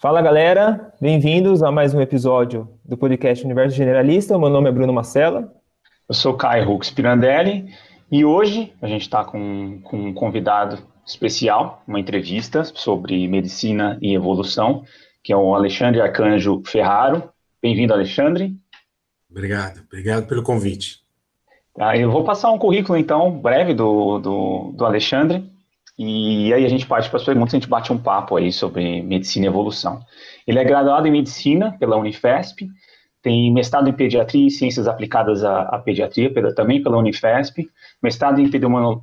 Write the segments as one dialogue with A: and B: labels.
A: Fala galera, bem-vindos a mais um episódio do podcast Universo Generalista. Meu nome é Bruno Marcela.
B: Eu sou Caio Hux Pirandelli e hoje a gente está com, com um convidado especial, uma entrevista sobre medicina e evolução, que é o Alexandre Arcanjo Ferraro. Bem-vindo, Alexandre.
C: Obrigado, obrigado pelo convite.
B: Tá, eu vou passar um currículo, então, breve do, do, do Alexandre, e aí a gente parte para as perguntas, a gente bate um papo aí sobre medicina e evolução. Ele é graduado em medicina pela Unifesp, tem mestrado em pediatria e ciências aplicadas à, à pediatria, pela, também pela Unifesp, mestrado em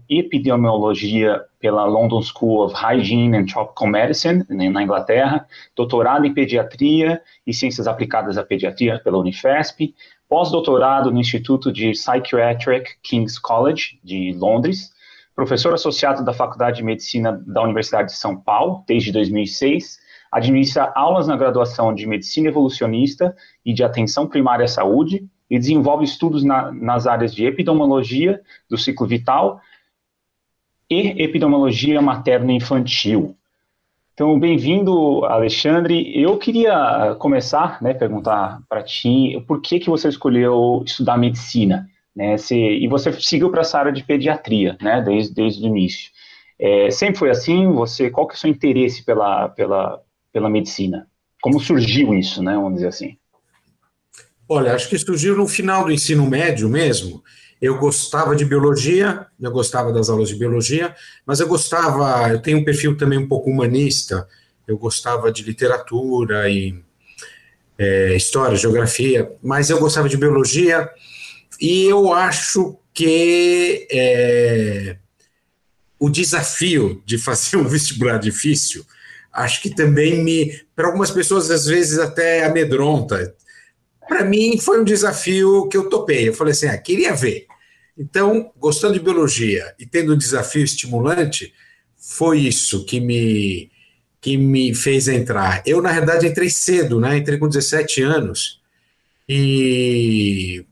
B: epidemiologia pela London School of Hygiene and Tropical Medicine, né, na Inglaterra, doutorado em pediatria e ciências aplicadas à pediatria pela Unifesp, pós-doutorado no Instituto de Psychiatric King's College, de Londres, professor associado da Faculdade de Medicina da Universidade de São Paulo, desde 2006, administra aulas na graduação de Medicina Evolucionista e de Atenção Primária à Saúde e desenvolve estudos na, nas áreas de epidemiologia do ciclo vital e epidemiologia materno-infantil. Então, bem-vindo, Alexandre. Eu queria começar, né, perguntar para ti, por que que você escolheu estudar medicina, né? Se, e você seguiu para essa área de pediatria, né, desde, desde o início. É, sempre foi assim? Você, qual que é o seu interesse pela, pela, pela medicina? Como surgiu isso, né, vamos dizer assim?
C: Olha, acho que surgiu no final do ensino médio mesmo. Eu gostava de biologia, eu gostava das aulas de biologia, mas eu gostava, eu tenho um perfil também um pouco humanista, eu gostava de literatura e é, história, geografia, mas eu gostava de biologia e eu acho que é, o desafio de fazer um vestibular difícil, acho que também me, para algumas pessoas às vezes até amedronta, para mim foi um desafio que eu topei. Eu falei assim: ah, queria ver. Então, gostando de biologia e tendo um desafio estimulante, foi isso que me, que me fez entrar. Eu, na verdade, entrei cedo, né? Entrei com 17 anos e,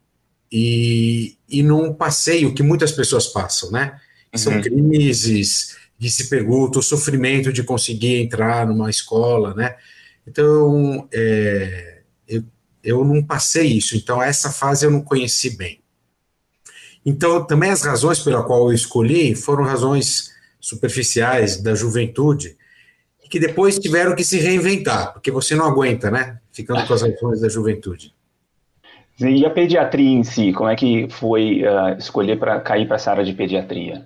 C: e, e não passei o que muitas pessoas passam, né? Uhum. São crises de se pergunta, o sofrimento de conseguir entrar numa escola, né? Então, é, eu não passei isso, então essa fase eu não conheci bem. Então, também as razões pela qual eu escolhi foram razões superficiais da juventude, que depois tiveram que se reinventar, porque você não aguenta, né? Ficando com as razões da juventude.
B: E a pediatria em si, como é que foi uh, escolher para cair para essa área de pediatria?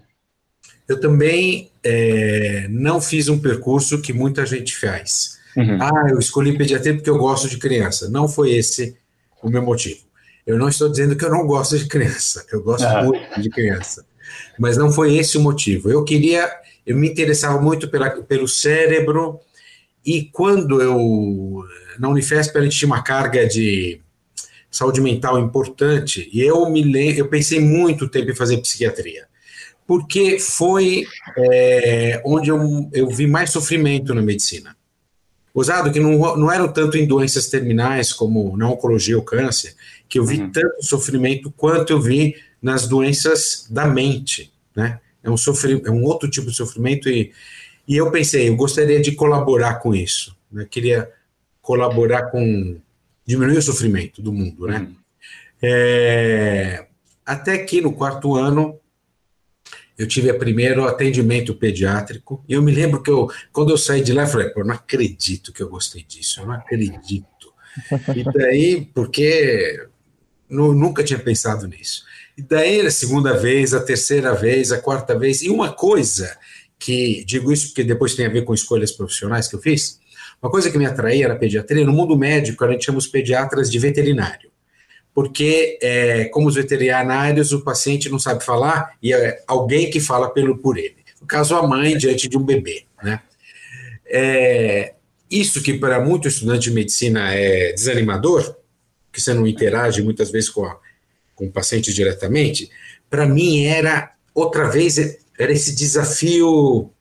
C: Eu também é, não fiz um percurso que muita gente faz. Uhum. Ah, eu escolhi pediatria porque eu gosto de criança. Não foi esse o meu motivo. Eu não estou dizendo que eu não gosto de criança. Eu gosto uhum. muito de criança. Mas não foi esse o motivo. Eu queria, eu me interessava muito pela, pelo cérebro e quando eu na Unifesp a gente tinha uma carga de saúde mental importante e eu me eu pensei muito tempo em fazer psiquiatria porque foi é, onde eu, eu vi mais sofrimento na medicina usado que não, não eram tanto em doenças terminais como na oncologia ou câncer, que eu vi uhum. tanto sofrimento quanto eu vi nas doenças da mente, né? É um, sofrimento, é um outro tipo de sofrimento e, e eu pensei, eu gostaria de colaborar com isso, né? Queria colaborar com diminuir o sofrimento do mundo, né? É, até que no quarto ano eu tive primeiro atendimento pediátrico, e eu me lembro que eu, quando eu saí de lá, eu falei, pô, não acredito que eu gostei disso, eu não acredito. E daí, porque não, nunca tinha pensado nisso. E daí, a segunda vez, a terceira vez, a quarta vez, e uma coisa que, digo isso porque depois tem a ver com escolhas profissionais que eu fiz, uma coisa que me atraía na pediatria, no mundo médico, a gente chama os pediatras de veterinário porque, é, como os veterinários, o paciente não sabe falar e é alguém que fala pelo, por ele. No caso, a mãe diante de um bebê. Né? É, isso que para muito estudante de medicina é desanimador, que você não interage muitas vezes com, a, com o paciente diretamente, para mim era, outra vez, era esse desafio,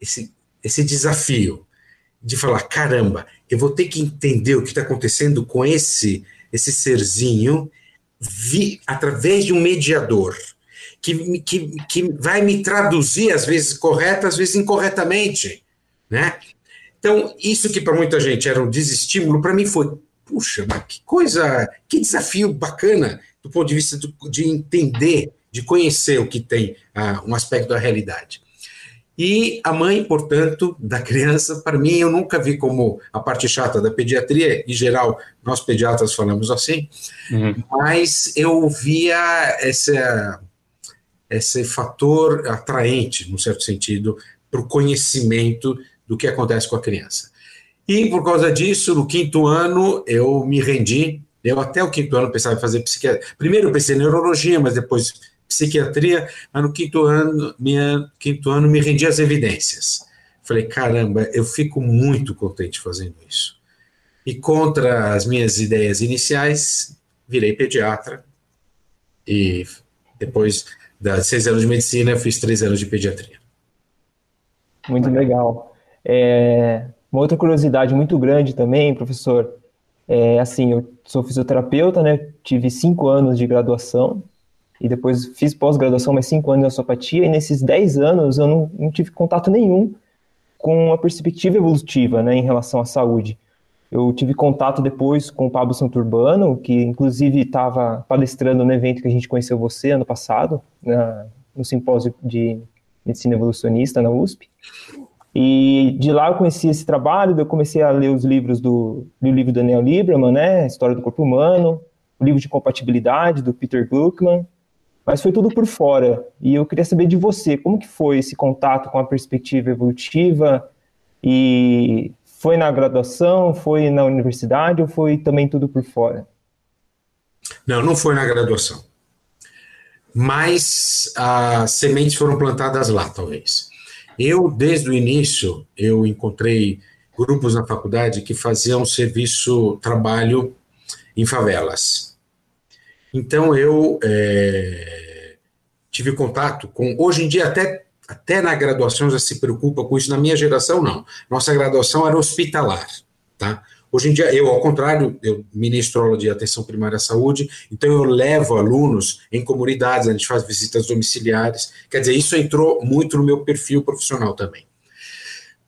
C: esse, esse desafio de falar, caramba, eu vou ter que entender o que está acontecendo com esse esse serzinho, vi, através de um mediador, que, que, que vai me traduzir, às vezes correta, às vezes incorretamente, né? Então, isso que para muita gente era um desestímulo, para mim foi, puxa, mas que coisa, que desafio bacana do ponto de vista do, de entender, de conhecer o que tem ah, um aspecto da realidade. E a mãe, portanto, da criança, para mim, eu nunca vi como a parte chata da pediatria, em geral, nós pediatras falamos assim, uhum. mas eu via essa, esse fator atraente, num certo sentido, para o conhecimento do que acontece com a criança. E por causa disso, no quinto ano, eu me rendi. Eu até o quinto ano pensava em fazer psiquiatria. Primeiro eu pensei em neurologia, mas depois psiquiatria, mas no quinto ano, minha, quinto ano me rendi às evidências. Falei, caramba, eu fico muito contente fazendo isso. E contra as minhas ideias iniciais, virei pediatra. E depois das seis anos de medicina, eu fiz três anos de pediatria.
A: Muito legal. É, uma outra curiosidade muito grande também, professor, é assim, eu sou fisioterapeuta, né? Tive cinco anos de graduação e depois fiz pós-graduação, mais cinco anos em osteopatia, e nesses dez anos eu não, não, tive contato nenhum com a perspectiva evolutiva né, em relação à saúde. Eu tive contato depois com o Pablo Santurbano, que inclusive estava palestrando no evento que a gente conheceu você ano passado, na, no simpósio de medicina evolucionista na USP. E de lá eu conheci esse trabalho, eu comecei a ler os livros do, do livro Daniel Lieberman, né, História do Corpo Humano, o livro de compatibilidade do Peter Gluckman, mas foi tudo por fora. E eu queria saber de você, como que foi esse contato com a perspectiva evolutiva? E foi na graduação, foi na universidade ou foi também tudo por fora?
C: Não, não foi na graduação. Mas as sementes foram plantadas lá, talvez. Eu, desde o início, eu encontrei grupos na faculdade que faziam serviço, trabalho em favelas. Então eu é, tive contato com. Hoje em dia, até, até na graduação já se preocupa com isso. Na minha geração, não. Nossa graduação era hospitalar. Tá? Hoje em dia, eu, ao contrário, eu ministro aula de atenção primária à saúde, então eu levo alunos em comunidades, a gente faz visitas domiciliares. Quer dizer, isso entrou muito no meu perfil profissional também.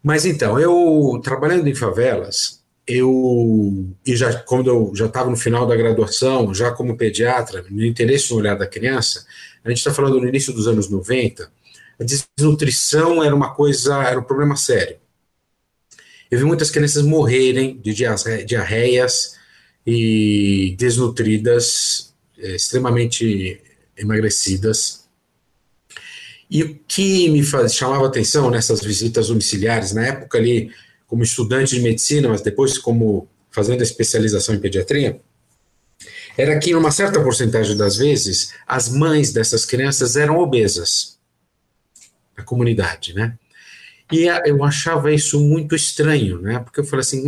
C: Mas então, eu trabalhando em favelas, eu e já quando eu já estava no final da graduação, já como pediatra, no interesse no olhar da criança, a gente está falando no início dos anos 90, a desnutrição era uma coisa, era um problema sério. Eu vi muitas crianças morrerem de diarreias e desnutridas, é, extremamente emagrecidas. E o que me faz, chamava atenção nessas visitas domiciliares, na época ali, como estudante de medicina, mas depois como fazendo a especialização em pediatria, era que, numa certa porcentagem das vezes, as mães dessas crianças eram obesas na comunidade, né? E eu achava isso muito estranho, né? Porque eu falei assim,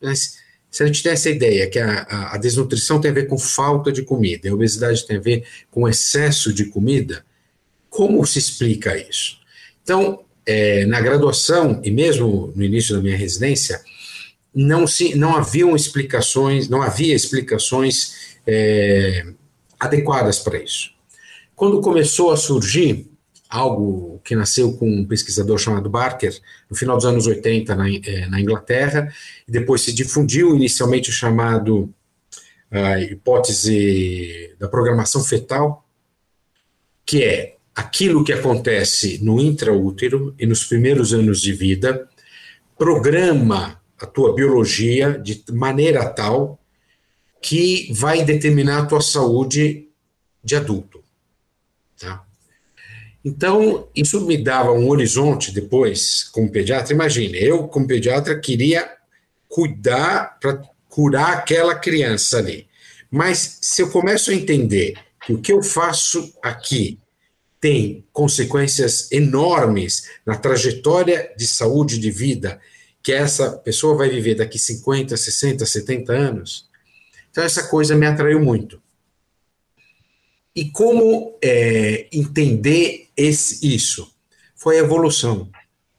C: mas se a gente tem essa ideia que a, a, a desnutrição tem a ver com falta de comida, a obesidade tem a ver com excesso de comida, como se explica isso? Então, é, na graduação e mesmo no início da minha residência, não, se, não haviam explicações, não havia explicações é, adequadas para isso. Quando começou a surgir algo que nasceu com um pesquisador chamado Barker, no final dos anos 80 na, é, na Inglaterra, e depois se difundiu inicialmente chamado a hipótese da programação fetal, que é aquilo que acontece no intraútero e nos primeiros anos de vida, programa a tua biologia de maneira tal que vai determinar a tua saúde de adulto. Tá? Então, isso me dava um horizonte depois, como pediatra. Imagine, eu, como pediatra, queria cuidar para curar aquela criança ali. Mas se eu começo a entender que o que eu faço aqui tem consequências enormes na trajetória de saúde de vida que essa pessoa vai viver daqui 50, 60, 70 anos. Então, essa coisa me atraiu muito. E como é, entender esse, isso? Foi a evolução.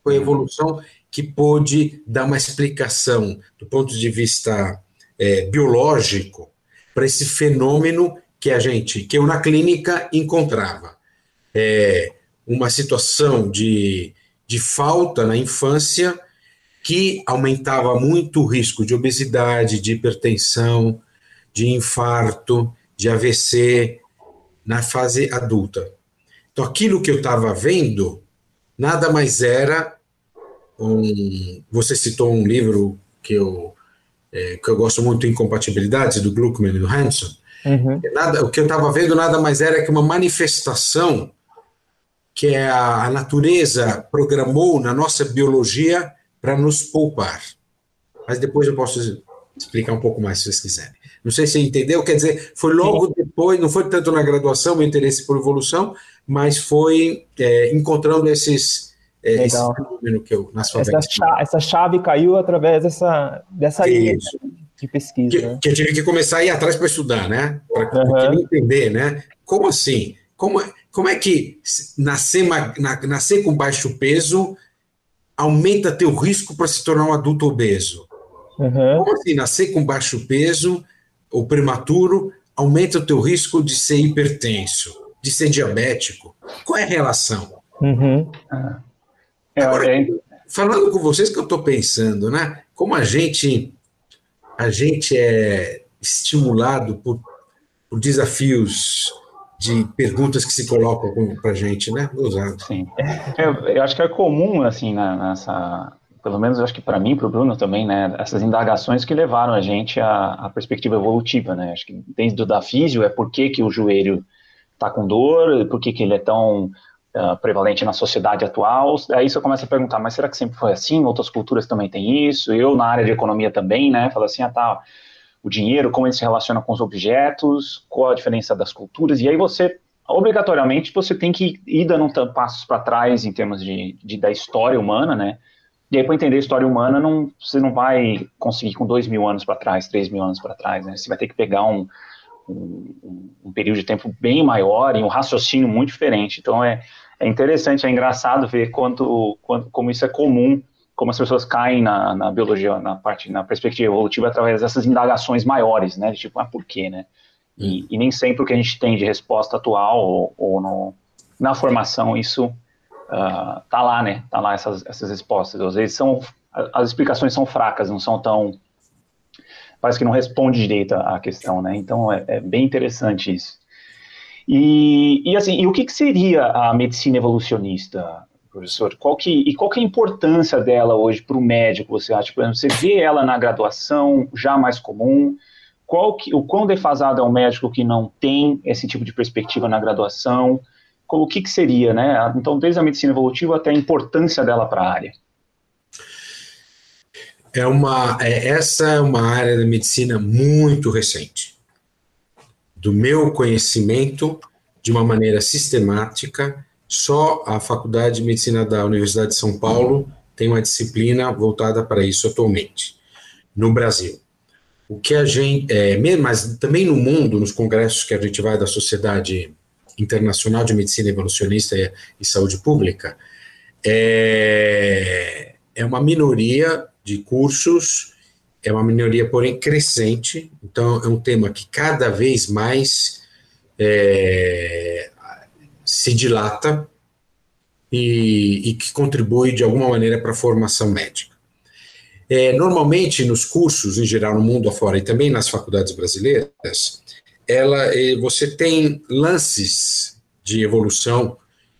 C: Foi a evolução que pôde dar uma explicação do ponto de vista é, biológico para esse fenômeno que a gente, que eu na clínica encontrava é, uma situação de, de falta na infância que aumentava muito o risco de obesidade, de hipertensão, de infarto, de AVC na fase adulta. Então, aquilo que eu estava vendo nada mais era um. Você citou um livro que eu, é, que eu gosto muito, Incompatibilidades, do Gluckman e do Hanson. Uhum. Nada, o que eu estava vendo nada mais era que uma manifestação que é a, natureza programou na nossa biologia para nos poupar. Mas depois eu posso explicar um pouco mais se vocês quiserem. Não sei se você entendeu, quer dizer, foi logo depois, não foi tanto na graduação, meu interesse por evolução, mas foi é, encontrando esses, é, esse fenômeno que eu, na sua
A: essa, chave, essa chave caiu através dessa, dessa linha de pesquisa.
C: Que, né? que, eu tive que começar a ir atrás para estudar, né? Para uhum. entender, né? Como assim? Como, como é que nascer, na, nascer com baixo peso aumenta teu risco para se tornar um adulto obeso? Uhum. Como assim nascer com baixo peso ou prematuro aumenta o teu risco de ser hipertenso, de ser diabético? Qual é a relação? Uhum. É, Agora, é... falando com vocês que eu estou pensando, né? Como a gente a gente é estimulado por, por desafios de perguntas que se colocam para a gente, né? Usado.
B: Sim. Eu, eu, acho que é comum, assim, nessa, pelo menos eu acho que para mim, para o Bruno também, né? Essas indagações que levaram a gente à, à perspectiva evolutiva, né? Acho que desde o da físio é por que, que o joelho está com dor, por que, que ele é tão uh, prevalente na sociedade atual. Aí você começa a perguntar, mas será que sempre foi assim? Outras culturas também têm isso? Eu, na área de economia também, né? Falo assim, ah, tá o dinheiro, como ele se relaciona com os objetos, qual a diferença das culturas, e aí você, obrigatoriamente, você tem que ir dando passos para trás em termos de, de, da história humana, né? E aí, para entender a história humana, não, você não vai conseguir com dois mil anos para trás, três mil anos para trás, né? Você vai ter que pegar um, um, um, período de tempo bem maior e um raciocínio muito diferente. Então, é, é interessante, é engraçado ver quanto, quanto, como isso é comum como as pessoas caem na, na, biologia, na parte, na perspectiva evolutiva através dessas indagações maiores, né? De tipo, ah, por quê, né? E, hum. e nem sempre o que a gente tem de resposta atual ou, ou no, na formação isso uh, tá lá, né? Tá lá essas, essas respostas. Às vezes são as explicações são fracas, não são tão parece que não responde direito à questão, né? Então é, é bem interessante isso. E, e assim, e o que, que seria a medicina evolucionista? Professor? Qual que, e qual que é a importância dela hoje para o médico, você acha? Por exemplo, você vê ela na graduação, já mais comum, qual que, o quão defasado é um médico que não tem esse tipo de perspectiva na graduação? O que, que seria, né? Então, desde a medicina evolutiva até a importância dela para a área.
C: É uma, é, essa é uma área da medicina muito recente. Do meu conhecimento, de uma maneira sistemática, só a Faculdade de Medicina da Universidade de São Paulo tem uma disciplina voltada para isso atualmente, no Brasil. O que a gente, é, mas também no mundo, nos congressos que a gente vai da Sociedade Internacional de Medicina Evolucionista e, e Saúde Pública, é, é uma minoria de cursos, é uma minoria, porém, crescente, então é um tema que cada vez mais é, se dilata e, e que contribui de alguma maneira para a formação médica. É, normalmente, nos cursos, em geral, no mundo afora e também nas faculdades brasileiras, ela, é, você tem lances de evolução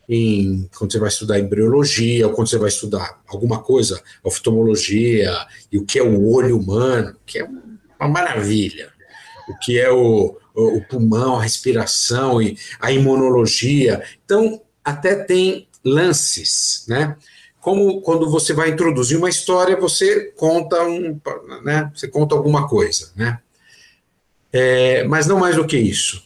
C: em, quando você vai estudar embriologia, ou quando você vai estudar alguma coisa, oftalmologia, e o que é o olho humano, que é uma maravilha. O que é o, o pulmão, a respiração e a imunologia. Então, até tem lances, né? Como quando você vai introduzir uma história, você conta um, né? Você conta alguma coisa, né? É, mas não mais do que isso.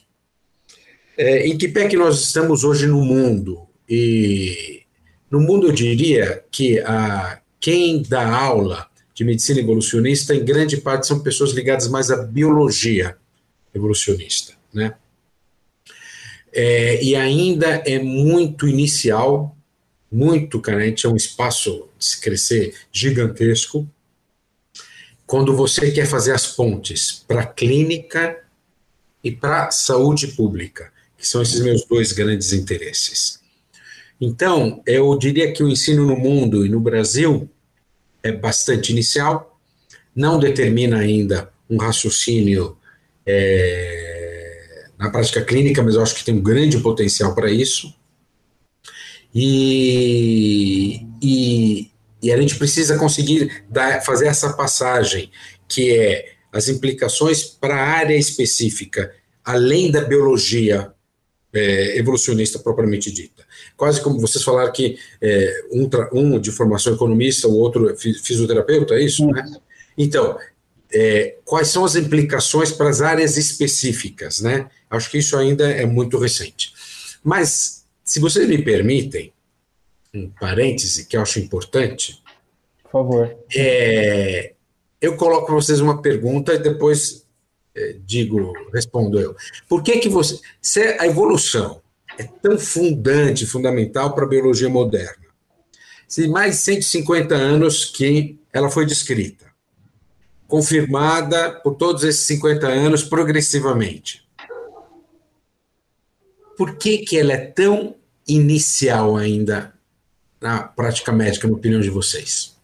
C: É, em que pé que nós estamos hoje no mundo? E no mundo eu diria que a, quem dá aula de medicina evolucionista, em grande parte, são pessoas ligadas mais à biologia evolucionista, né? É, e ainda é muito inicial, muito carente, é um espaço de se crescer gigantesco. Quando você quer fazer as pontes para a clínica e para a saúde pública, que são esses meus dois grandes interesses. Então, eu diria que o ensino no mundo e no Brasil é bastante inicial, não determina ainda um raciocínio é, na prática clínica, mas eu acho que tem um grande potencial para isso. E, e, e, a gente precisa conseguir dar, fazer essa passagem, que é as implicações para a área específica, além da biologia é, evolucionista propriamente dita. Quase como vocês falaram que é, um, um, de formação economista, o outro é fisioterapeuta, é isso? Né? Então, é, quais são as implicações para as áreas específicas, né? Acho que isso ainda é muito recente. Mas, se vocês me permitem, um parêntese que eu acho importante.
A: Por favor.
C: É, eu coloco para vocês uma pergunta e depois é, digo, respondo eu. Por que que você, se a evolução é tão fundante, fundamental para a biologia moderna, se mais de 150 anos que ela foi descrita, confirmada por todos esses 50 anos progressivamente. Por que, que ela é tão inicial ainda na prática médica, na opinião de vocês?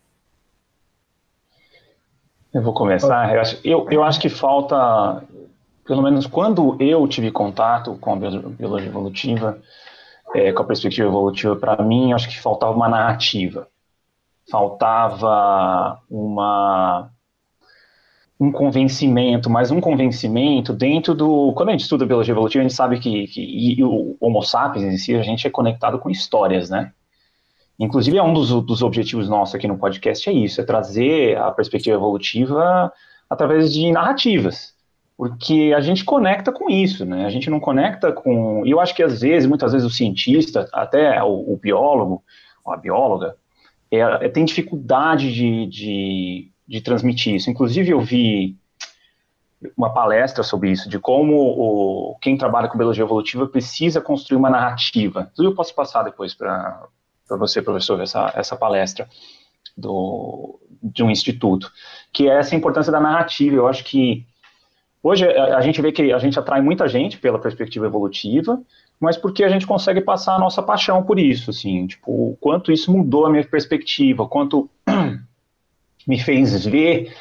B: Eu vou começar. Eu acho, eu, eu acho que falta, pelo menos quando eu tive contato com a biologia evolutiva, é, com a perspectiva evolutiva, para mim, acho que faltava uma narrativa. Faltava uma um convencimento, mas um convencimento dentro do. Quando a gente estuda biologia evolutiva, a gente sabe que, que o Homo sapiens em si, a gente é conectado com histórias, né? Inclusive, é um dos, dos objetivos nossos aqui no podcast, é isso, é trazer a perspectiva evolutiva através de narrativas. Porque a gente conecta com isso, né? A gente não conecta com. E eu acho que às vezes, muitas vezes, o cientista, até o, o biólogo, ou a bióloga, é, é, tem dificuldade de, de de transmitir isso. Inclusive, eu vi uma palestra sobre isso, de como o, quem trabalha com biologia evolutiva precisa construir uma narrativa. Eu posso passar depois para você, professor, essa, essa palestra do, de um instituto, que é essa importância da narrativa. Eu acho que hoje a, a gente vê que a gente atrai muita gente pela perspectiva evolutiva, mas porque a gente consegue passar a nossa paixão por isso, assim, tipo, o quanto isso mudou a minha perspectiva, quanto me fez ver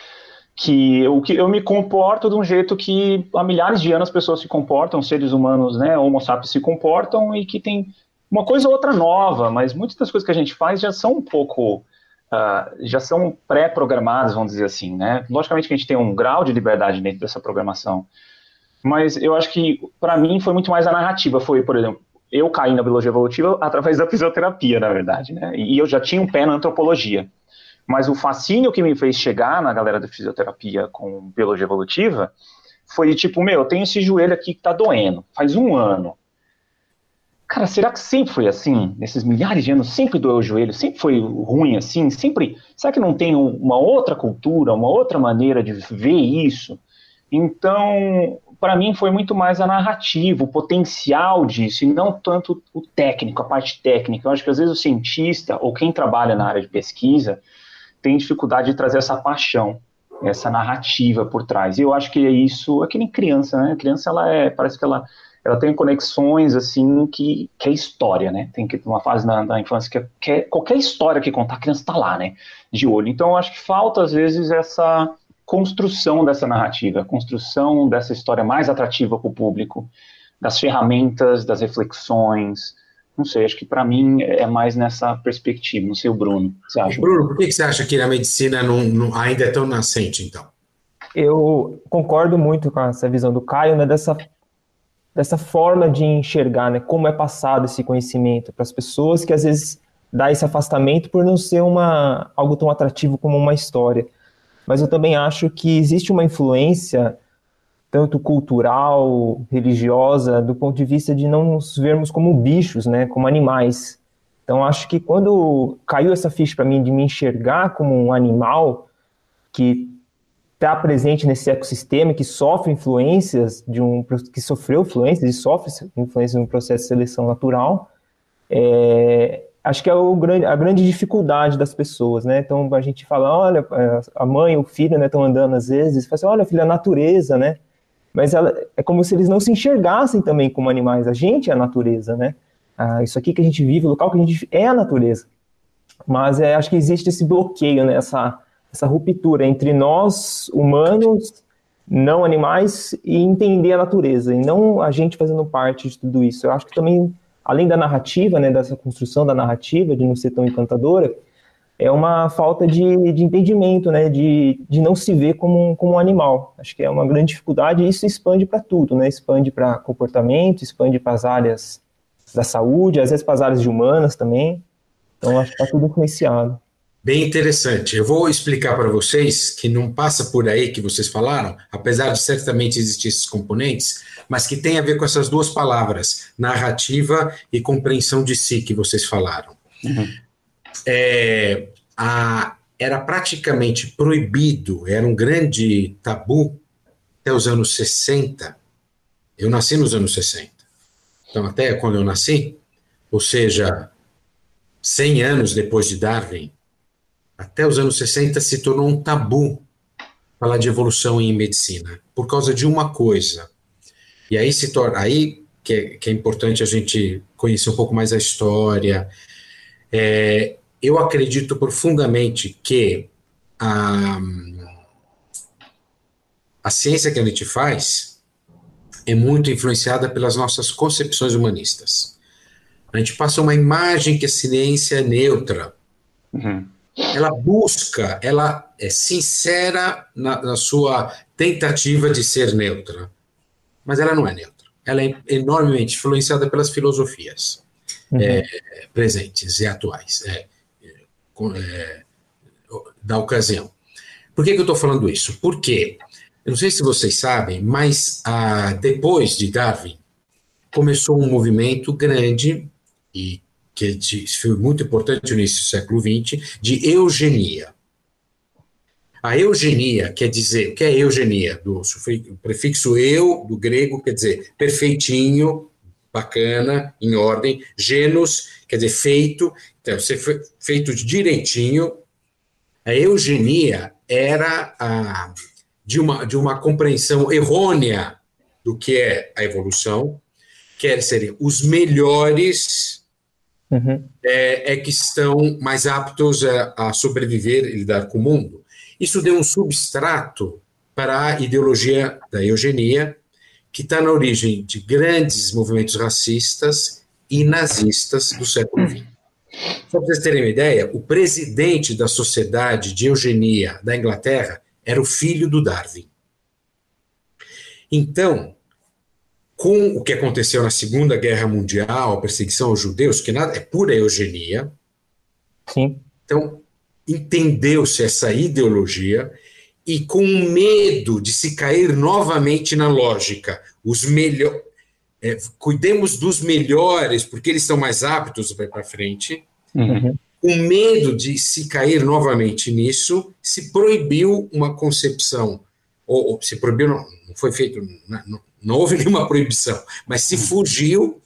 B: que eu, que eu me comporto de um jeito que há milhares de anos as pessoas se comportam, seres humanos, né, homo sapiens se comportam e que tem uma coisa ou outra nova, mas muitas das coisas que a gente faz já são um pouco, uh, já são pré-programadas, vamos dizer assim, né, logicamente que a gente tem um grau de liberdade dentro dessa programação, mas eu acho que para mim foi muito mais a narrativa, foi, por exemplo, eu caí na biologia evolutiva através da fisioterapia, na verdade, né, e eu já tinha um pé na antropologia, mas o fascínio que me fez chegar na galera da fisioterapia com biologia evolutiva foi tipo, meu, eu tenho esse joelho aqui que tá doendo, faz um ano. Cara, será que sempre foi assim? Nesses milhares de anos, sempre doeu o joelho? Sempre foi ruim assim? Sempre. Será que não tem uma outra cultura, uma outra maneira de ver isso? Então, para mim, foi muito mais a narrativa, o potencial disso, e não tanto o técnico, a parte técnica. Eu acho que às vezes o cientista, ou quem trabalha na área de pesquisa, tem dificuldade de trazer essa paixão, essa narrativa por trás. E eu acho que é isso, é que nem criança, né? A criança, ela é, parece que ela, ela tem conexões, assim, que, que é história, né? Tem que uma fase na, na infância que, é, que é, qualquer história que contar, a criança está lá, né? De olho. Então, eu acho que falta, às vezes, essa construção dessa narrativa, construção dessa história mais atrativa para o público, das ferramentas, das reflexões, não sei, acho que para mim é mais nessa perspectiva. Não sei o Bruno. Você acha?
C: Bruno, por que você acha que a medicina não, não, ainda é tão nascente, então?
A: Eu concordo muito com essa visão do Caio, né, dessa, dessa forma de enxergar né, como é passado esse conhecimento para as pessoas que às vezes dá esse afastamento por não ser uma, algo tão atrativo como uma história. Mas eu também acho que existe uma influência tanto cultural, religiosa, do ponto de vista de não nos vermos como bichos, né, como animais. Então acho que quando caiu essa ficha para mim de me enxergar como um animal que está presente nesse ecossistema, que sofre influências de um que sofreu influências e sofre influências no processo de seleção natural, é, acho que é o grande, a grande dificuldade das pessoas, né? Então a gente fala, olha, a mãe, o filho, né, estão andando às vezes, fala assim, olha, filha, a natureza, né? Mas ela, é como se eles não se enxergassem também como animais. A gente é a natureza, né? Ah, isso aqui que a gente vive, o local que a gente é a natureza. mas é, acho que existe esse bloqueio, né, essa, essa ruptura entre nós, humanos, não animais, e entender a natureza, e não a gente fazendo parte de tudo isso. Eu acho que também, além da narrativa, né, dessa construção da narrativa, de não ser tão encantadora, é uma falta de, de entendimento, né, de, de não se ver como um, como um animal. Acho que é uma grande dificuldade e isso expande para tudo, né, expande para comportamento, expande para as áreas da saúde, às vezes para as áreas de humanas também. Então, acho que está tudo influenciado.
C: Bem interessante. Eu vou explicar para vocês que não passa por aí que vocês falaram, apesar de certamente existir esses componentes, mas que tem a ver com essas duas palavras, narrativa e compreensão de si, que vocês falaram. Uhum é, a, era praticamente proibido, era um grande tabu até os anos 60. Eu nasci nos anos 60. Então, até quando eu nasci, ou seja, 100 anos depois de Darwin, até os anos 60 se tornou um tabu falar de evolução em medicina, por causa de uma coisa. E aí se torna, aí que é, que é importante a gente conhecer um pouco mais a história. É, eu acredito profundamente que a, a ciência que a gente faz é muito influenciada pelas nossas concepções humanistas. A gente passa uma imagem que a ciência é neutra. Uhum. Ela busca, ela é sincera na, na, sua tentativa de ser neutra. Mas ela não é neutra. Ela é enormemente influenciada pelas filosofias uhum. é, presentes e atuais. É é, da ocasião. Por que, que eu estou falando isso? Porque, eu não sei se vocês sabem, mas ah, depois de Darwin, começou um movimento grande e que foi muito importante no início do século XX, de eugenia. A eugenia quer dizer, o que é eugenia? Do o prefixo eu, do grego, quer dizer perfeitinho, bacana, em ordem, genus, quer dizer feito, então, ser feito direitinho. A eugenia era a, de, uma, de uma compreensão errônea do que é a evolução, quer ser os melhores uhum. é, é, que estão mais aptos a, a sobreviver e lidar com o mundo. Isso deu um substrato para a ideologia da eugenia, que está na origem de grandes movimentos racistas e nazistas do século XX. Só para vocês terem uma ideia, o presidente da Sociedade de Eugenia da Inglaterra era o filho do Darwin. Então, com o que aconteceu na Segunda Guerra Mundial, a perseguição aos judeus, que nada é pura eugenia.
A: Sim.
C: Então, entendeu-se essa ideologia e com medo de se cair novamente na lógica, os melhores é, cuidemos dos melhores, porque eles são mais aptos para frente. Uhum. Com medo de se cair novamente nisso, se proibiu uma concepção, ou, ou se proibiu, não, não foi feito, não, não, houve nenhuma proibição, mas se fugiu,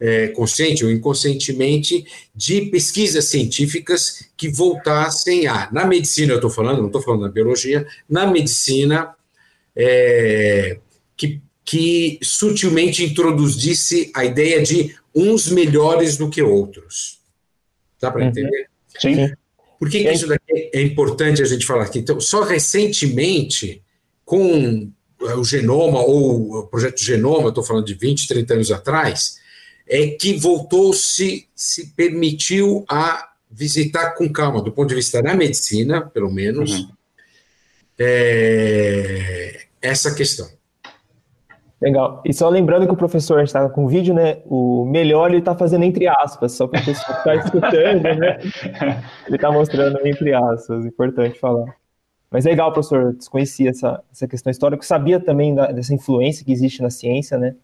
C: é, consciente ou inconscientemente, de pesquisas científicas que voltassem a, na medicina eu estou falando, não estou falando da biologia, na medicina, é, que que sutilmente introduzisse a ideia de uns melhores do que outros. Dá para uhum. entender?
A: Sim.
C: Por que, que isso daqui é importante a gente falar aqui? Então, só recentemente, com o genoma, ou o projeto Genoma, estou falando de 20, 30 anos atrás, é que voltou-se, se permitiu a visitar com calma, do ponto de vista da medicina, pelo menos, uhum. é, essa questão.
A: Legal. E só lembrando que o professor, a gente estava com o vídeo, né? O melhor ele está fazendo entre aspas, só para o pessoal que está escutando, né? Ele está mostrando entre aspas, importante falar. Mas legal, professor, desconhecia essa, essa questão histórica, sabia também da, dessa influência que existe na ciência, né?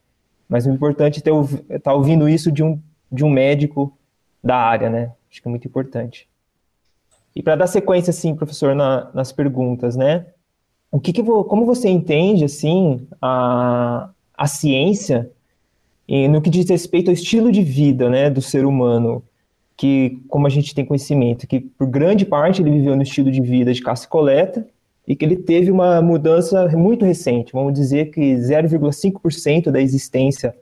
A: Mas o importante é estar tá ouvindo isso de um, de um médico da área, né? Acho que é muito importante. E para dar sequência, assim, professor, na, nas perguntas, né? O que, que como você entende assim a, a ciência no que diz respeito ao estilo de vida né, do ser humano, que, como a gente tem conhecimento, que por grande parte ele viveu no estilo de vida de caça e coleta, e que ele teve uma mudança muito recente, vamos dizer que 0,5% da existência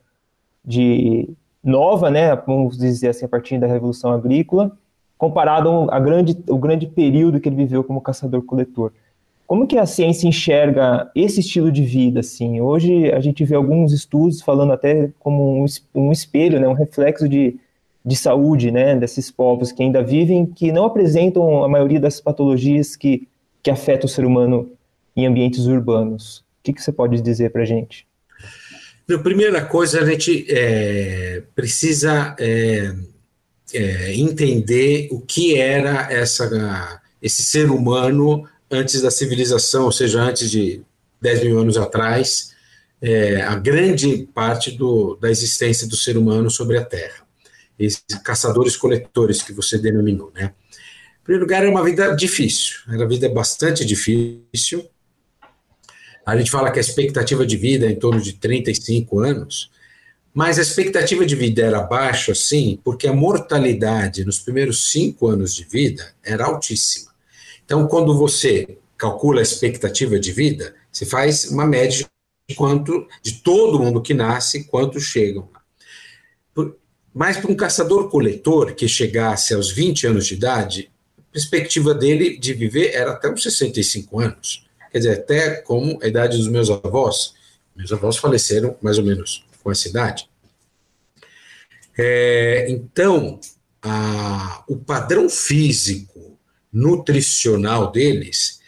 A: de nova, né, vamos dizer assim, a partir da Revolução Agrícola, comparado a grande, o grande período que ele viveu como caçador-coletor. Como que a ciência enxerga esse estilo de vida? Assim, hoje a gente vê alguns estudos falando até como um, espelho, né, um reflexo de, de saúde, né, desses povos que ainda vivem, que não apresentam a maioria das patologias que, que afetam o ser humano em ambientes urbanos. O que, que você pode dizer para a gente?
C: A primeira coisa, a gente é, precisa é, é, entender o que era essa, esse ser humano antes da civilização, ou seja, antes de 10 mil anos atrás, é, a grande parte do, da existência do ser humano sobre a Terra. Esses caçadores-coletores que você denominou, né? Em primeiro lugar, era uma vida difícil, era uma vida bastante difícil. A gente fala que a expectativa de vida é em torno de 35 anos, mas a expectativa de vida era baixa, sim, porque a mortalidade nos primeiros cinco anos de vida era altíssima. Então, quando você calcula a expectativa de vida, você faz uma média de quanto de todo mundo que nasce, quantos chegam. Mas para um caçador-coletor que chegasse aos 20 anos de idade, a perspectiva dele de viver era até uns 65 anos. Quer dizer, até como a idade dos meus avós. Meus avós faleceram mais ou menos com essa idade. É, então, a, o padrão físico nutricional deles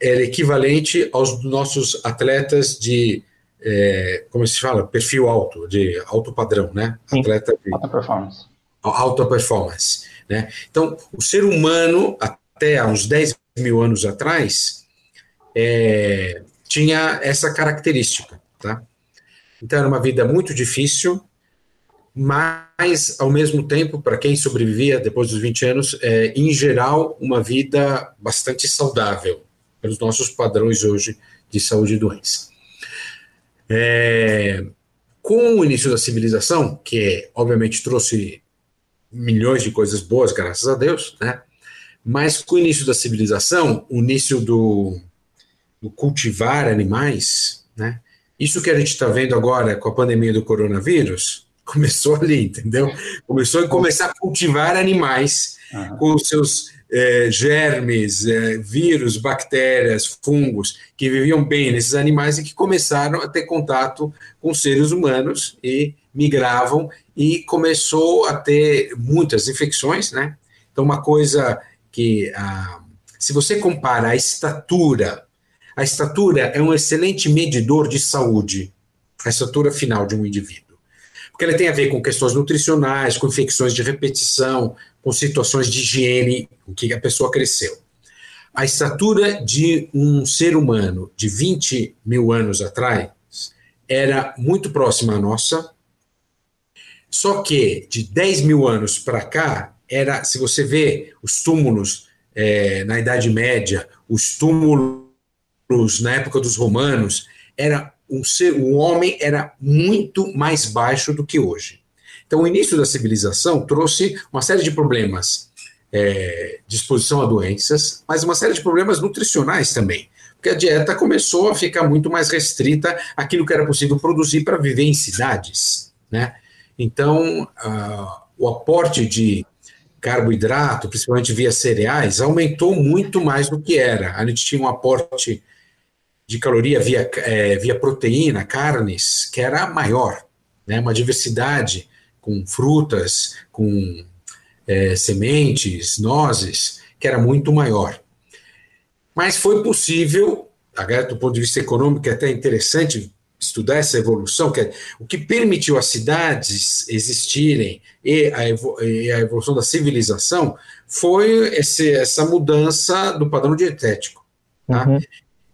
C: era equivalente aos nossos atletas de, é, como se fala, perfil alto, de alto padrão, né?
B: Sim. Atleta de alta performance.
C: Alta performance, né? Então, o ser humano, até há uns 10 mil anos atrás, é, tinha essa característica, tá? Então, era uma vida muito difícil, mas, ao mesmo tempo, para quem sobrevivia depois dos 20 anos, é, em geral, uma vida bastante saudável, pelos nossos padrões hoje de saúde e doença. É, com o início da civilização, que obviamente trouxe milhões de coisas boas, graças a Deus, né? mas com o início da civilização, o início do, do cultivar animais, né? isso que a gente está vendo agora com a pandemia do coronavírus, começou ali, entendeu? Começou a começar a cultivar animais uhum. com os seus é, germes, é, vírus, bactérias, fungos que viviam bem nesses animais e que começaram a ter contato com seres humanos e migravam e começou a ter muitas infecções, né? Então uma coisa que ah, se você compara a estatura, a estatura é um excelente medidor de saúde, a estatura final de um indivíduo porque ela tem a ver com questões nutricionais, com infecções de repetição, com situações de higiene, o que a pessoa cresceu. A estatura de um ser humano de 20 mil anos atrás era muito próxima à nossa, só que de 10 mil anos para cá, era, se você vê os túmulos é, na Idade Média, os túmulos na época dos romanos, era um ser, o homem era muito mais baixo do que hoje. Então, o início da civilização trouxe uma série de problemas é, de exposição a doenças, mas uma série de problemas nutricionais também, porque a dieta começou a ficar muito mais restrita àquilo que era possível produzir para viver em cidades, né? Então, uh, o aporte de carboidrato, principalmente via cereais, aumentou muito mais do que era. A gente tinha um aporte de caloria via, é, via proteína, carnes, que era maior, né? uma diversidade com frutas, com é, sementes, nozes, que era muito maior. Mas foi possível, do ponto de vista econômico, é até interessante estudar essa evolução, que é, o que permitiu as cidades existirem e a, e a evolução da civilização foi esse, essa mudança do padrão dietético. Tá? Uhum.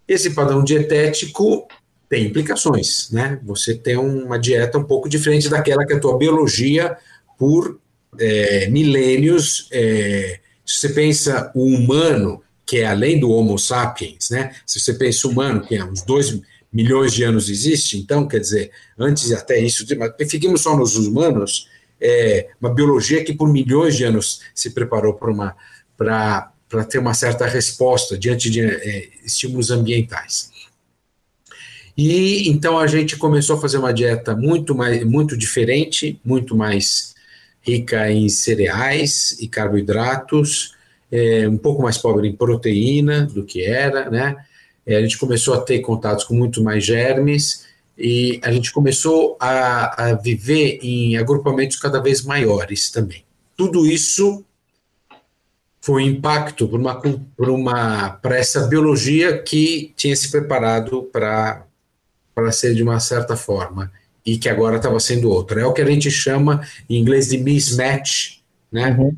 C: Esse padrão dietético tem implicações, né? Você tem uma dieta um pouco diferente daquela que a tua biologia, por é, milênios, é, se você pensa o humano, que é além do Homo sapiens, né? Se você pensa o humano, que é uns dois milhões de anos existe, então, quer dizer, antes até isso, mas fiquemos só nos humanos, é uma biologia que por milhões de anos se preparou para uma para para ter uma certa resposta diante de é, estímulos ambientais. E então a gente começou a fazer uma dieta muito mais, muito diferente, muito mais rica em cereais e carboidratos, é, um pouco mais pobre em proteína do que era, né? É, a gente começou a ter contatos com muito mais germes e a gente começou a, a viver em agrupamentos cada vez maiores também. Tudo isso foi um impacto para uma, por uma para essa biologia que tinha se preparado para para ser de uma certa forma e que agora estava sendo outra. É o que a gente chama em inglês de mismatch, né? Uhum.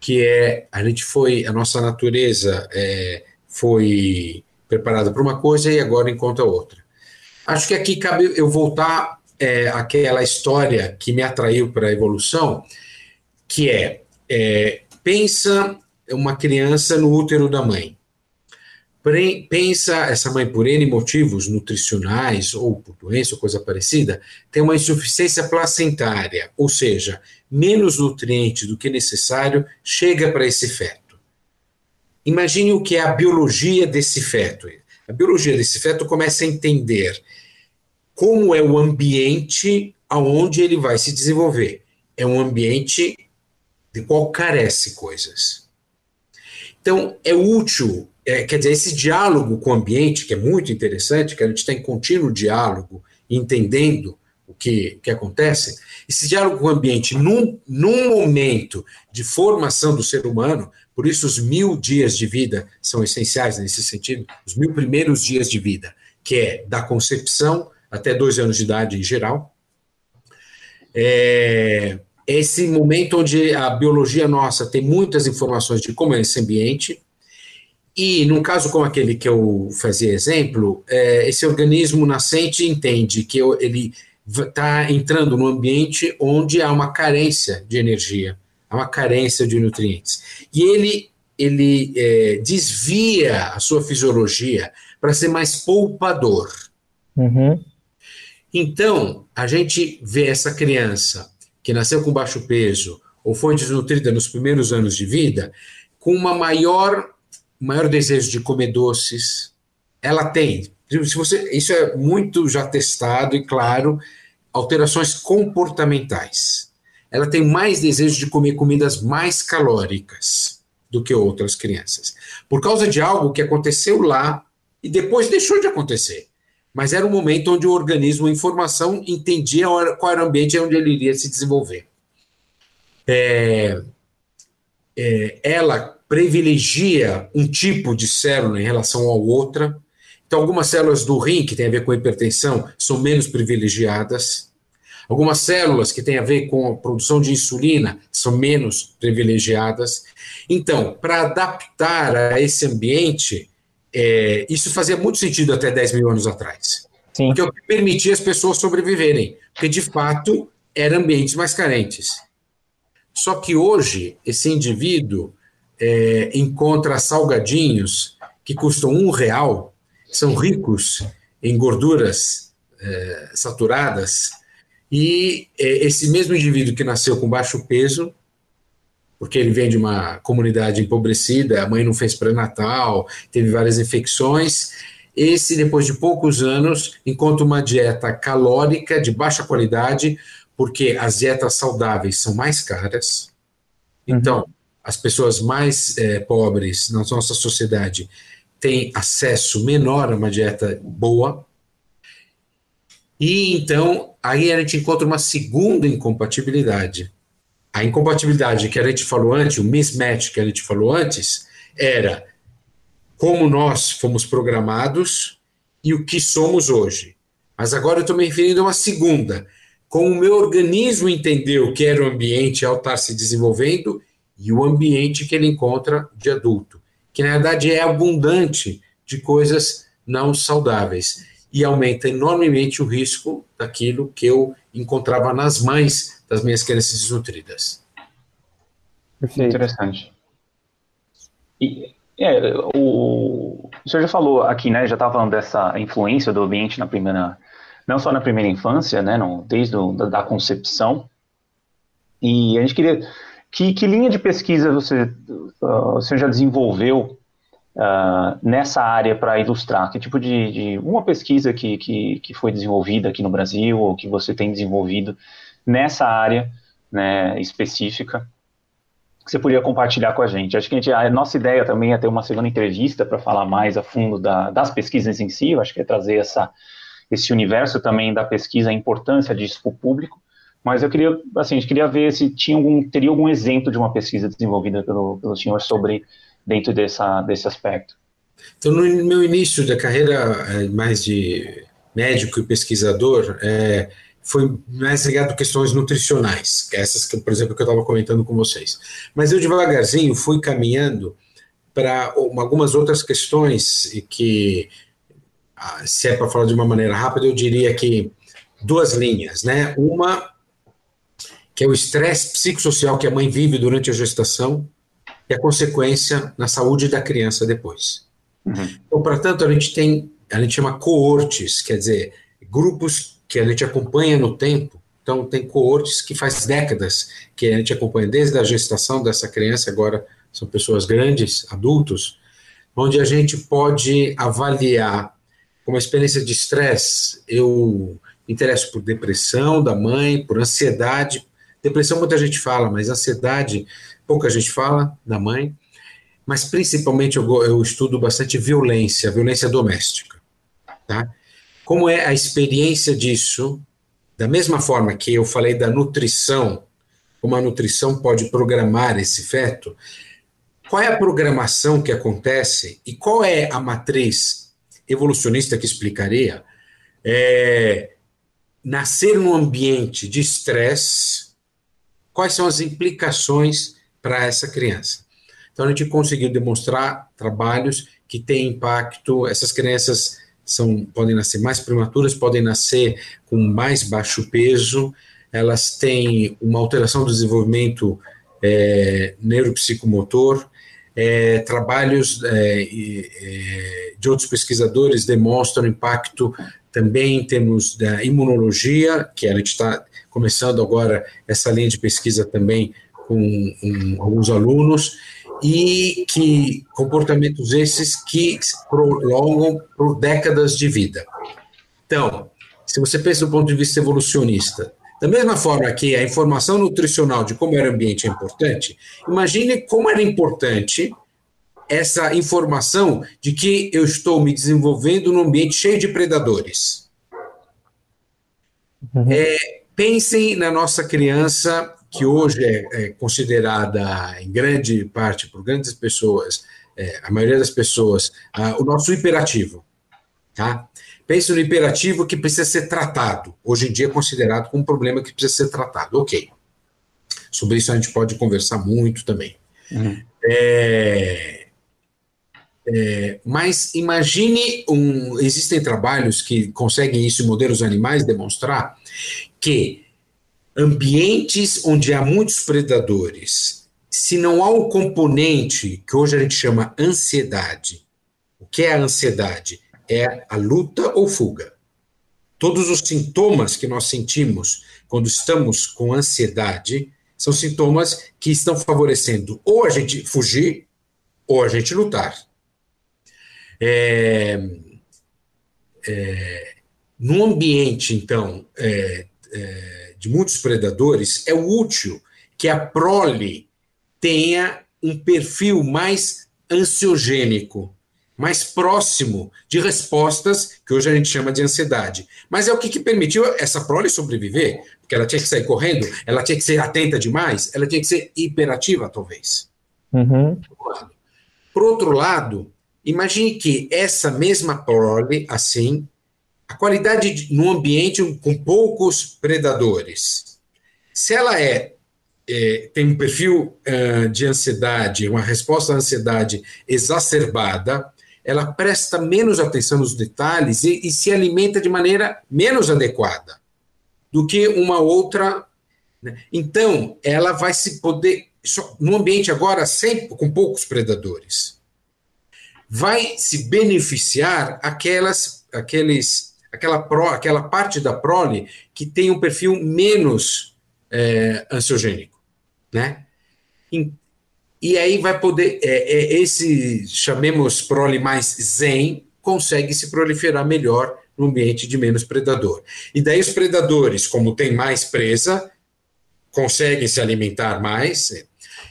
C: Que é a gente foi a nossa natureza é, foi preparada para uma coisa e agora encontra outra. Acho que aqui cabe eu voltar é, àquela história que me atraiu para a evolução, que é, é pensa uma criança no útero da mãe. Pensa essa mãe por N motivos nutricionais ou por doença ou coisa parecida, tem uma insuficiência placentária, ou seja, menos nutriente do que necessário chega para esse feto. Imagine o que é a biologia desse feto. A biologia desse feto começa a entender como é o ambiente aonde ele vai se desenvolver. É um ambiente de qual carece coisas. Então, é útil, é, quer dizer, esse diálogo com o ambiente, que é muito interessante, que a gente está em contínuo diálogo, entendendo o que, o que acontece, esse diálogo com o ambiente, num, num momento de formação do ser humano, por isso os mil dias de vida são essenciais nesse sentido, os mil primeiros dias de vida, que é da concepção até dois anos de idade em geral, é, esse momento onde a biologia nossa tem muitas informações de como é esse ambiente, e num caso como aquele que eu fazia exemplo, é, esse organismo nascente entende que eu, ele está entrando num ambiente onde há uma carência de energia, há uma carência de nutrientes. E ele, ele é, desvia a sua fisiologia para ser mais poupador. Uhum. Então, a gente vê essa criança que nasceu com baixo peso ou foi desnutrida nos primeiros anos de vida, com uma maior, maior desejo de comer doces, ela tem. Se você, isso é muito já testado e claro, alterações comportamentais. Ela tem mais desejo de comer comidas mais calóricas do que outras crianças, por causa de algo que aconteceu lá e depois deixou de acontecer mas era um momento onde o organismo, em formação, entendia qual era o ambiente onde ele iria se desenvolver. É, é, ela privilegia um tipo de célula em relação a outra. Então, algumas células do rim, que têm a ver com hipertensão, são menos privilegiadas. Algumas células que têm a ver com a produção de insulina são menos privilegiadas. Então, para adaptar a esse ambiente, é, isso fazia muito sentido até 10 mil anos atrás. Sim. Porque permitia as pessoas sobreviverem. Porque, de fato, eram ambientes mais carentes. Só que hoje, esse indivíduo é, encontra salgadinhos que custam um real, são ricos em gorduras é, saturadas, e é, esse mesmo indivíduo que nasceu com baixo peso porque ele vem de uma comunidade empobrecida, a mãe não fez pré-natal, teve várias infecções. Esse, depois de poucos anos, encontra uma dieta calórica de baixa qualidade, porque as dietas saudáveis são mais caras. Então, as pessoas mais é, pobres na nossa sociedade têm acesso menor a uma dieta boa. E então, aí a gente encontra uma segunda incompatibilidade a incompatibilidade que a gente falou antes, o mismatch que a gente falou antes, era como nós fomos programados e o que somos hoje. Mas agora eu estou me referindo a uma segunda. Como o meu organismo entendeu que era o ambiente ao estar se desenvolvendo e o ambiente que ele encontra de adulto, que na verdade é abundante de coisas não saudáveis e aumenta enormemente o risco daquilo que eu encontrava nas mães das minhas crianças desnutridas.
B: Perfeito. Interessante. E, é, o, o senhor já falou aqui, né? Já estava falando dessa influência do ambiente na primeira, não só na primeira infância, né? No, desde o, da, da, concepção. E a gente queria, que, que linha de pesquisa você, uh, o senhor já desenvolveu uh, nessa área para ilustrar? Que tipo de, de, uma pesquisa que, que, que foi desenvolvida aqui no Brasil ou que você tem desenvolvido nessa área né, específica que você podia compartilhar com a gente. Acho que a, gente, a nossa ideia também é ter uma segunda entrevista para falar mais a fundo da, das pesquisas em si, eu acho que é trazer essa, esse universo também da pesquisa, a importância disso para o público, mas eu queria, assim, gente queria ver se tinha algum, teria algum exemplo de uma pesquisa desenvolvida pelo, pelo senhor sobre, dentro dessa, desse aspecto.
C: Então, no meu início da carreira é, mais de médico e pesquisador, é, foi mais ligado a questões nutricionais, é essas que, por exemplo, que eu estava comentando com vocês. Mas eu devagarzinho fui caminhando para algumas outras questões que, ah, se é para falar de uma maneira rápida, eu diria que duas linhas, né? Uma que é o estresse psicossocial que a mãe vive durante a gestação e a consequência na saúde da criança depois. Uhum. Então, portanto, a gente tem, a gente chama coortes, quer dizer, grupos que a gente acompanha no tempo. Então, tem coortes que faz décadas que a gente acompanha, desde a gestação dessa criança, agora são pessoas grandes, adultos, onde a gente pode avaliar como experiência de estresse. Eu interesso por depressão da mãe, por ansiedade. Depressão muita gente fala, mas ansiedade pouca gente fala da mãe. Mas principalmente eu, eu estudo bastante violência, violência doméstica. Tá? Como é a experiência disso? Da mesma forma que eu falei da nutrição, como a nutrição pode programar esse feto, qual é a programação que acontece e qual é a matriz evolucionista que explicaria é, nascer num ambiente de estresse, quais são as implicações para essa criança. Então a gente conseguiu demonstrar trabalhos que têm impacto, essas crianças são, podem nascer mais prematuras, podem nascer com mais baixo peso, elas têm uma alteração do desenvolvimento é, neuropsicomotor. É, trabalhos é, é, de outros pesquisadores demonstram impacto também em termos da imunologia, que a gente está começando agora essa linha de pesquisa também com um, alguns alunos, e que comportamentos esses que prolongam por décadas de vida. Então, se você pensa do ponto de vista evolucionista, da mesma forma que a informação nutricional de como era o ambiente é importante, imagine como era importante essa informação de que eu estou me desenvolvendo num ambiente cheio de predadores. Uhum. É, pensem na nossa criança que hoje é, é considerada, em grande parte, por grandes pessoas, é, a maioria das pessoas, o nosso hiperativo. Tá? Pense no hiperativo que precisa ser tratado. Hoje em dia é considerado como um problema que precisa ser tratado. Ok. Sobre isso a gente pode conversar muito também. Uhum. É, é, mas imagine um. Existem trabalhos que conseguem isso em modelos animais demonstrar que ambientes onde há muitos predadores, se não há um componente que hoje a gente chama ansiedade, o que é a ansiedade? É a luta ou fuga. Todos os sintomas que nós sentimos quando estamos com ansiedade são sintomas que estão favorecendo ou a gente fugir ou a gente lutar. É, é, no ambiente, então, é, é de muitos predadores, é útil que a prole tenha um perfil mais ansiogênico, mais próximo de respostas que hoje a gente chama de ansiedade. Mas é o que, que permitiu essa prole sobreviver, porque ela tinha que sair correndo, ela tinha que ser atenta demais, ela tinha que ser hiperativa, talvez.
A: Uhum.
C: Por outro lado, imagine que essa mesma prole, assim, a qualidade de, no ambiente com poucos predadores. Se ela é, é tem um perfil uh, de ansiedade, uma resposta à ansiedade exacerbada, ela presta menos atenção nos detalhes e, e se alimenta de maneira menos adequada do que uma outra. Né? Então, ela vai se poder, no ambiente agora sempre com poucos predadores, vai se beneficiar aquelas, aqueles aquela, pro, aquela parte da prole que tem um perfil menos é, ansiogênico, né? E, e aí vai poder, é, é, esse, chamemos prole mais zen, consegue se proliferar melhor no ambiente de menos predador. E daí os predadores, como tem mais presa, conseguem se alimentar mais.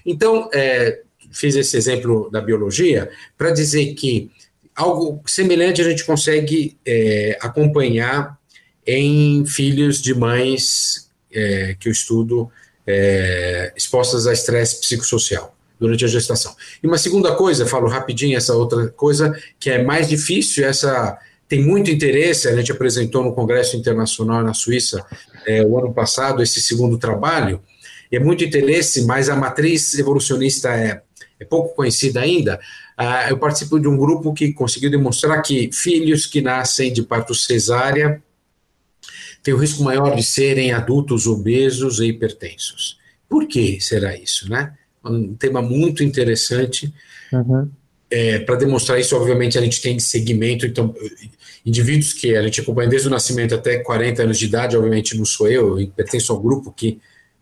C: Então, é, fiz esse exemplo da biologia para dizer que algo semelhante a gente consegue é, acompanhar em filhos de mães é, que eu estudo é, expostas a estresse psicossocial durante a gestação. E uma segunda coisa, falo rapidinho essa outra coisa que é mais difícil, essa tem muito interesse, a gente apresentou no Congresso Internacional na Suíça é, o ano passado esse segundo trabalho, é muito interesse, mas a matriz evolucionista é, é pouco conhecida ainda. Ah, eu participo de um grupo que conseguiu demonstrar que filhos que nascem de parto cesárea têm o risco maior de serem adultos obesos e hipertensos. Por que será isso, né? Um tema muito interessante. Uhum. É, Para demonstrar isso, obviamente, a gente tem segmento, então, indivíduos que a gente acompanha desde o nascimento até 40 anos de idade, obviamente não sou eu, eu pertenço ao grupo que,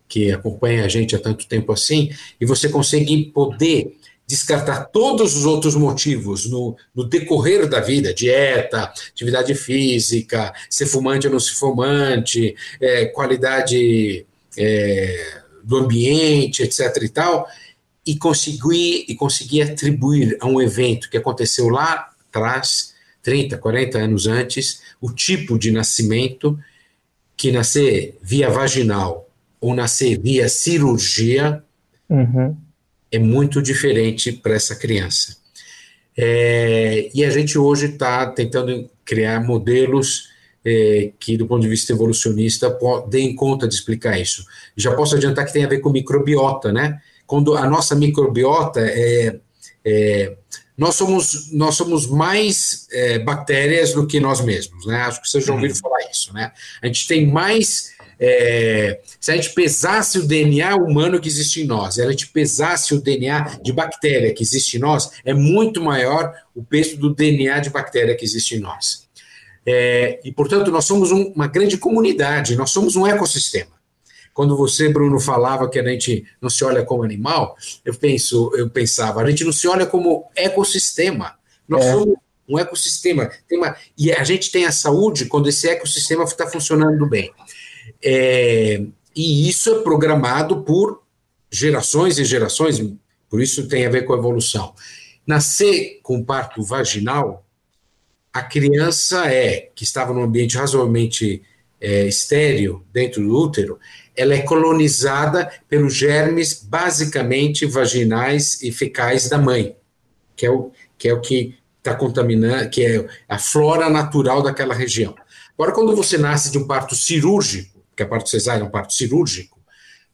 C: que acompanha a gente há tanto tempo assim, e você consegue poder descartar todos os outros motivos no, no, decorrer da vida, dieta, atividade física, ser fumante ou não ser fumante, é, qualidade é, do ambiente, etc. e tal, e conseguir, e conseguir atribuir a um evento que aconteceu lá atrás 30, 40 anos antes, o tipo de nascimento, que nascer via vaginal ou nascer via cirurgia, uhum. É muito diferente para essa criança. É, e a gente hoje está tentando criar modelos é, que, do ponto de vista evolucionista, deem conta de explicar isso. Já posso adiantar que tem a ver com microbiota, né? Quando a nossa microbiota é, é nós somos, nós somos mais é, bactérias do que nós mesmos, né? Acho que vocês já ouviram uhum. falar isso, né? A gente tem mais. É, se a gente pesasse o DNA humano que existe em nós, se a gente pesasse o DNA de bactéria que existe em nós, é muito maior o peso do DNA de bactéria que existe em nós. É, e, portanto, nós somos um, uma grande comunidade, nós somos um ecossistema. Quando você, Bruno, falava que a gente não se olha como animal, eu penso, eu pensava, a gente não se olha como ecossistema. Nós é. somos um ecossistema. Uma, e a gente tem a saúde quando esse ecossistema está funcionando bem. É, e isso é programado por gerações e gerações, por isso tem a ver com a evolução. Nascer com parto vaginal, a criança é, que estava num ambiente razoavelmente é, estéreo dentro do útero, ela é colonizada pelos germes basicamente vaginais e fecais da mãe, que é o que é o que está contaminando, que é a flora natural daquela região. Agora, quando você nasce de um parto cirúrgico, que é parto cesárea é um parto cirúrgico,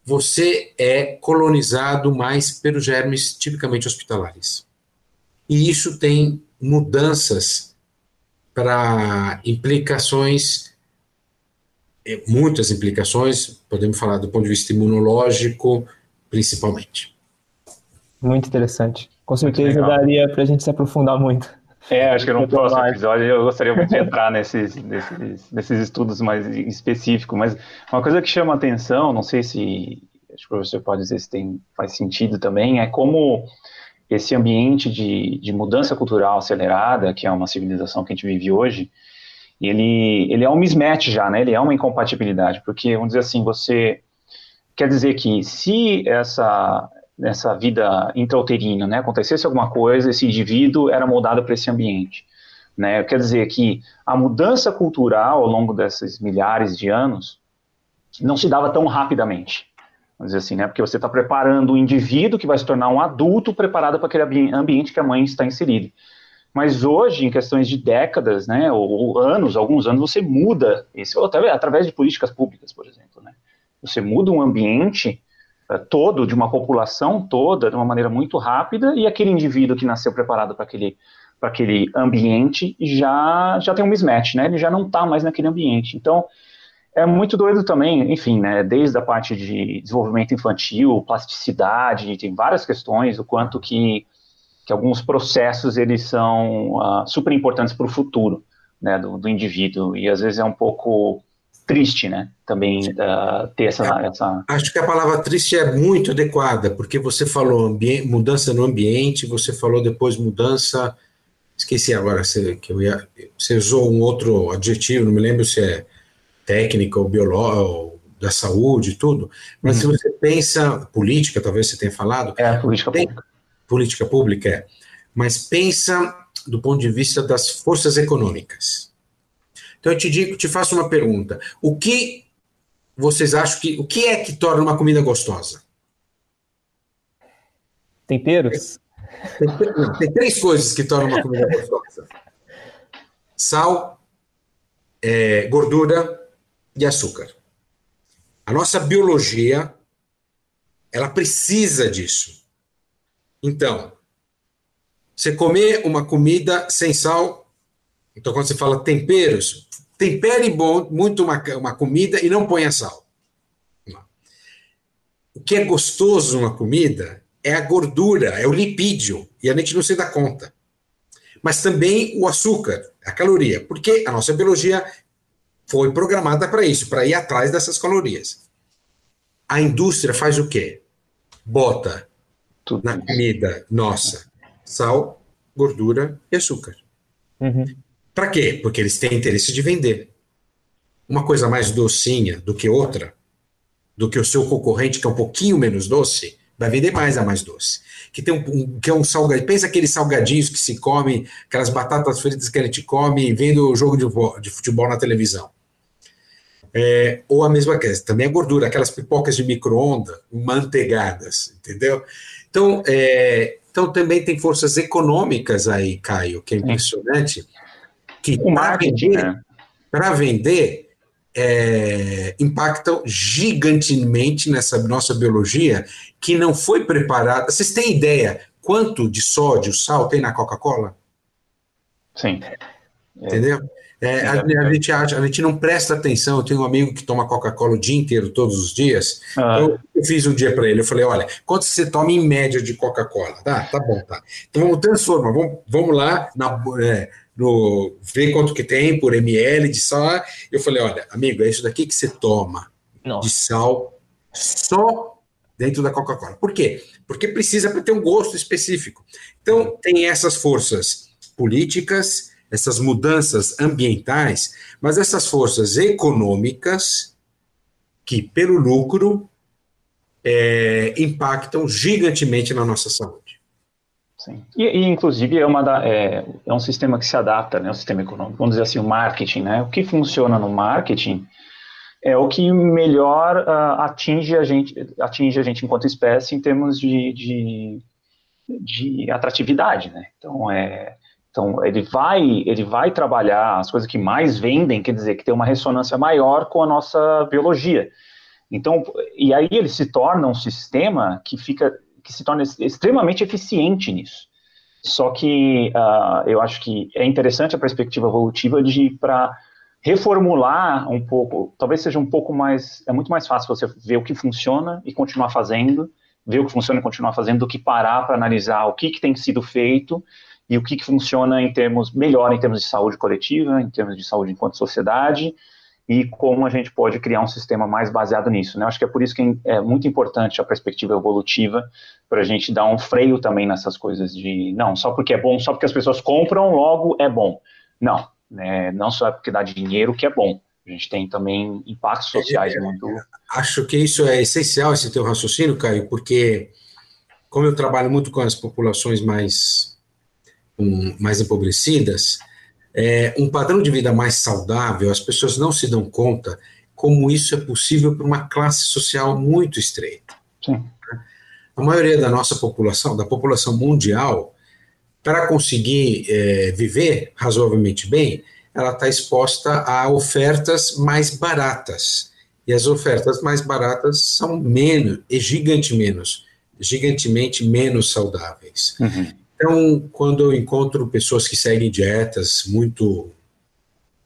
C: você é colonizado mais pelos germes tipicamente hospitalares. E isso tem mudanças para implicações é, muitas implicações, podemos falar do ponto de vista imunológico, principalmente.
A: Muito interessante. Com certeza daria para a gente se aprofundar muito.
B: É, acho que no próximo episódio eu gostaria muito de entrar nesses, nesses, nesses estudos mais específicos, mas uma coisa que chama atenção, não sei se acho que o professor pode dizer se tem, faz sentido também, é como esse ambiente de, de mudança cultural acelerada, que é uma civilização que a gente vive hoje, ele, ele é um mismatch já, né? Ele é uma incompatibilidade, porque, vamos dizer assim, você quer dizer que se essa, essa vida intrauterina, né, acontecesse alguma coisa, esse indivíduo era moldado para esse ambiente. Né? Quer dizer que a mudança cultural ao longo desses milhares de anos não se dava tão rapidamente. Vamos dizer assim, né? Porque você está preparando o indivíduo que vai se tornar um adulto preparado para aquele ambiente que a mãe está inserida. Mas hoje, em questões de décadas, né, ou, ou anos, alguns anos, você muda isso, através de políticas públicas, por exemplo. Né? Você muda um ambiente todo, de uma população toda, de uma maneira muito rápida, e aquele indivíduo que nasceu preparado para aquele, aquele ambiente já, já tem um mismatch, né? ele já não está mais naquele ambiente. Então, é muito doido também, enfim, né, desde a parte de desenvolvimento infantil, plasticidade, tem várias questões, o quanto que que alguns processos eles são uh, super importantes para o futuro né, do, do, indivíduo e às vezes é um pouco triste, né, também uh, ter essa, é, essa,
C: Acho que a palavra triste é muito adequada, porque você falou mudança no ambiente, você falou depois mudança, esqueci agora se, que eu ia, você usou um outro adjetivo, não me lembro se é técnica ou biológico, da saúde e tudo, mas uhum. se você pensa, política, talvez você tenha falado.
B: É, política tem, pública.
C: Política pública, é. Mas pensa do ponto de vista das forças econômicas. Então eu te digo, te faço uma pergunta. O que vocês acham que. O que é que torna uma comida gostosa?
A: Temperos?
C: Tem, tem três coisas que tornam uma comida gostosa: sal, é, gordura e açúcar. A nossa biologia, ela precisa disso. Então, você comer uma comida sem sal, então quando você fala temperos, tempere bom, muito uma, uma comida e não ponha sal. O que é gostoso numa comida é a gordura, é o lipídio, e a gente não se dá conta. Mas também o açúcar, a caloria, porque a nossa biologia foi programada para isso, para ir atrás dessas calorias. A indústria faz o quê? Bota Tudo na comida nossa sal, gordura e açúcar. Uhum. Para quê? Porque eles têm interesse de vender. Uma coisa mais docinha do que outra, do que o seu concorrente, que é um pouquinho menos doce, vai vender mais a mais doce. Que tem um, um que é um salgadinho. Pensa aqueles salgadinhos que se come, aquelas batatas fritas que a gente come vendo o jogo de, de futebol na televisão. É, ou a mesma coisa, também a gordura, aquelas pipocas de micro-ondas, manteigadas, entendeu? Então, é, então também tem forças econômicas aí, Caio, que é impressionante, que para vender, né? vender é, impactam gigantemente nessa nossa biologia que não foi preparada. Vocês têm ideia quanto de sódio, sal tem na Coca-Cola?
B: Sim.
C: Entendeu? É, a, a, gente acha, a gente não presta atenção. Eu tenho um amigo que toma Coca-Cola o dia inteiro, todos os dias. Ah. Eu, eu, fiz um dia para ele. Eu falei: olha, quanto você toma em média de Coca-Cola? Tá, tá bom, tá. Então vamos transformar. Vamos, vamos lá na, é, no, ver quanto que tem por ml de sal. Eu falei: olha, amigo, é isso daqui que você toma Nossa. de sal só dentro da Coca-Cola. Por quê? Porque precisa para ter um gosto específico. Então, tem essas forças políticas essas mudanças ambientais, mas essas forças econômicas que, pelo lucro, é, impactam gigantemente na nossa saúde.
B: Sim. E, e inclusive, é, uma da, é, é, um sistema que se adapta, né, o sistema econômico, vamos dizer assim, o marketing. Né? O que funciona no marketing é o que melhor uh, atinge, a gente, atinge a gente enquanto espécie em termos de, de, de atratividade. Né? Então, é, então, ele vai, ele vai trabalhar as coisas que mais vendem, quer dizer, que tem uma ressonância maior com a nossa biologia. Então, e aí ele se torna um sistema que fica, que se torna extremamente eficiente nisso. Só que uh, eu acho que é interessante a perspectiva evolutiva de para reformular um pouco, talvez seja um pouco mais, é muito mais fácil você ver o que funciona e continuar fazendo, ver o que funciona e continuar fazendo, do que parar para analisar o que, que tem sido feito e o que, que funciona em termos melhor em termos de saúde coletiva, em termos de saúde enquanto sociedade e como a gente pode criar um sistema mais baseado nisso. Né? Acho que é por isso que é muito importante a perspectiva evolutiva para a gente dar um freio também nessas coisas de não só porque é bom, só porque as pessoas compram logo é bom. Não, né? não só é porque dá dinheiro que é bom. A gente tem também impactos sociais é, muito.
C: Acho que isso é essencial esse teu raciocínio, Caio, porque como eu trabalho muito com as populações mais um, mais empobrecidas, é, um padrão de vida mais saudável, as pessoas não se dão conta como isso é possível para uma classe social muito estreita. Sim. A maioria da nossa população, da população mundial, para conseguir é, viver razoavelmente bem, ela está exposta a ofertas mais baratas. E as ofertas mais baratas são menos, e gigante menos, gigantemente menos saudáveis. Uhum. Então, quando eu encontro pessoas que seguem dietas muito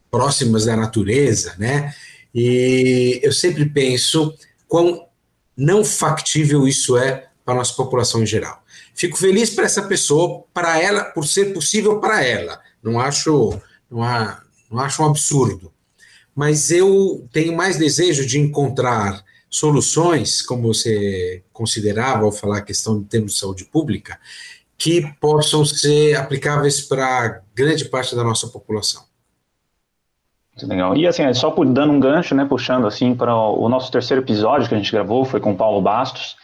C: próximas da natureza, né? E eu sempre penso quão não factível isso é para a nossa população em geral. Fico feliz para essa pessoa, para ela, por ser possível para ela. Não acho, não, há, não acho um absurdo. Mas eu tenho mais desejo de encontrar soluções, como você considerava ao falar a questão de termos de saúde pública, que possam ser aplicáveis para grande parte da nossa população.
B: Muito legal. E assim, só por dando um gancho, né, puxando assim para o nosso terceiro episódio que a gente gravou, foi com o Paulo Bastos,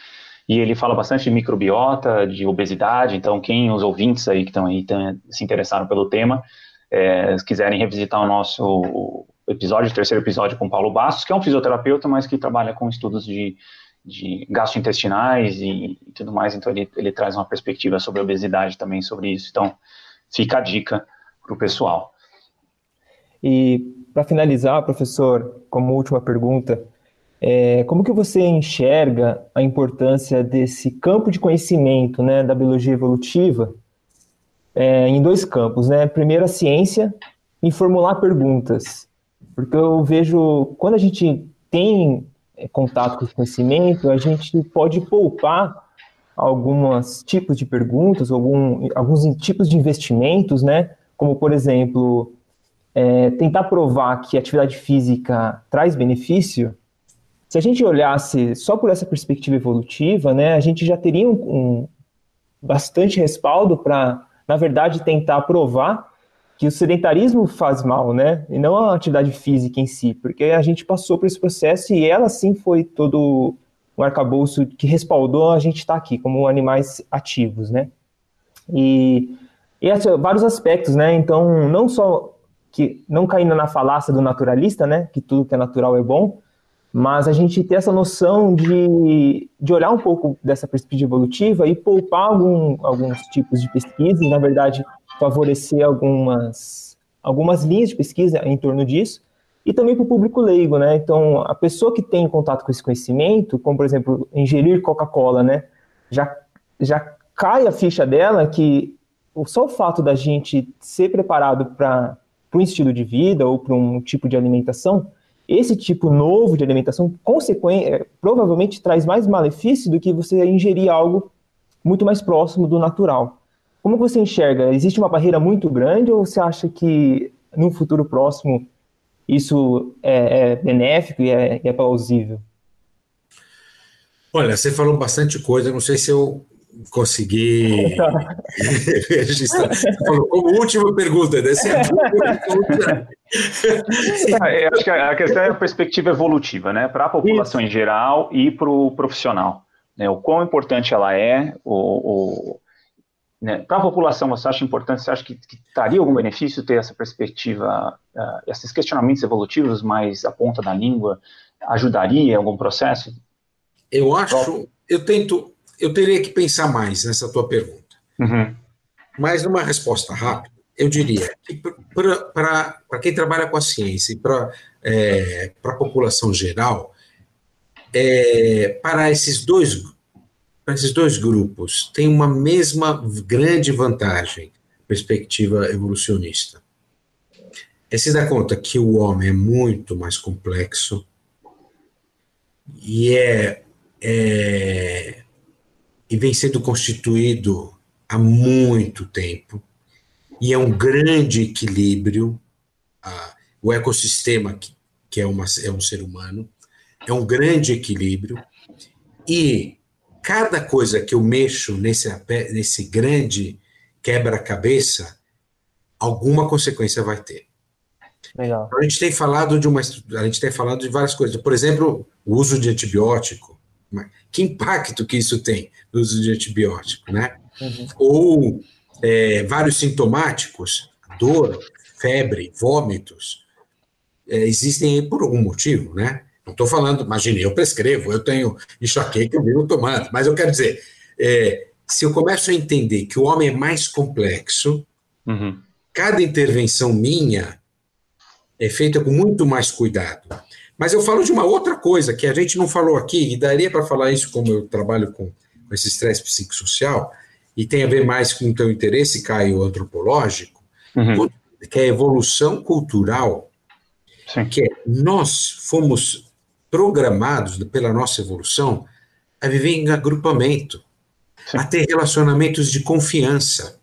B: e ele fala bastante de microbiota, de obesidade, então quem, os ouvintes aí que estão aí tão, se interessaram pelo tema, é, quiserem revisitar o nosso episódio, o terceiro episódio com o Paulo Bastos, que é um fisioterapeuta, mas que trabalha com estudos de, de gastrointestinais e, e tudo mais, então ele, ele traz uma perspectiva sobre a obesidade também sobre isso, então fica a dica para o pessoal.
A: E para finalizar, professor, como última pergunta, é, como que você enxerga a importância desse campo de conhecimento né, da biologia evolutiva é, em dois campos? Né? Primeiro, a ciência e formular perguntas. Porque eu vejo, quando a gente tem contato com esse conhecimento, a gente pode poupar alguns tipos de perguntas, algum, alguns tipos de investimentos, né? Como, por exemplo, é, tentar provar que a atividade física traz benefício, se a gente olhasse só por essa perspectiva evolutiva, né, a gente já teria um, um bastante respaldo para, na verdade, tentar provar que o sedentarismo faz mal, né, e não a atividade física em si, porque a gente passou por esse processo e ela sim foi todo um arcabouço que respaldou a gente estar tá aqui como animais ativos, né. E, e vários aspectos, né, então não só que não caindo na falácia do naturalista, né, que tudo que é natural é bom, mas a gente ter essa noção de, de olhar um pouco dessa perspectiva evolutiva e poupar algum, alguns tipos de pesquisa, e, na verdade, favorecer algumas, algumas linhas de pesquisa em torno disso, e também para o público leigo, né? Então, a pessoa que tem contato com esse conhecimento, como, por exemplo, ingerir Coca-Cola, né, já, já cai a ficha dela que só o fato da gente ser preparado para um estilo de vida ou para um tipo de alimentação, esse tipo novo de alimentação é, provavelmente traz mais malefício do que você ingerir algo muito mais próximo do natural. Como você enxerga? Existe uma barreira muito grande ou você acha que no futuro próximo isso é, é benéfico e é, é plausível?
C: Olha, você falou bastante coisa, não sei se eu consegui registrar. Falou, como última pergunta, né?
B: é, acho que a questão é a perspectiva evolutiva, né? Para a população Isso. em geral e para o profissional. Né? O quão importante ela é, o, o né? para a população, você acha importante, você acha que, que algum benefício ter essa perspectiva, uh, esses questionamentos evolutivos mais a ponta da língua, ajudaria em algum processo?
C: Eu acho, eu tento eu teria que pensar mais nessa tua pergunta. Uhum. Mas numa resposta rápida, eu diria que para quem trabalha com a ciência e para é, a população geral, é, para esses dois para esses dois grupos tem uma mesma grande vantagem, perspectiva evolucionista. É se dar conta que o homem é muito mais complexo e é, é e vem sendo constituído há muito tempo, e é um grande equilíbrio. Ah, o ecossistema, que, que é, uma, é um ser humano, é um grande equilíbrio, e cada coisa que eu mexo nesse, nesse grande quebra-cabeça, alguma consequência vai ter. Legal. A gente tem falado de uma, a gente tem falado de várias coisas. Por exemplo, o uso de antibiótico. Que impacto que isso tem no uso de antibiótico, né? Uhum. Ou é, vários sintomáticos, dor, febre, vômitos, é, existem aí por algum motivo, né? Não estou falando, imagine, eu prescrevo, eu tenho enxaqueca, eu vivo tomando, mas eu quero dizer, é, se eu começo a entender que o homem é mais complexo, uhum. cada intervenção minha é feita com muito mais cuidado. Mas eu falo de uma outra coisa que a gente não falou aqui, e daria para falar isso como eu trabalho com, com esse estresse psicossocial, e tem a ver mais com o teu interesse, Caio, antropológico, uhum. que é a evolução cultural, Sim. que é, nós fomos programados pela nossa evolução a viver em agrupamento, Sim. a ter relacionamentos de confiança.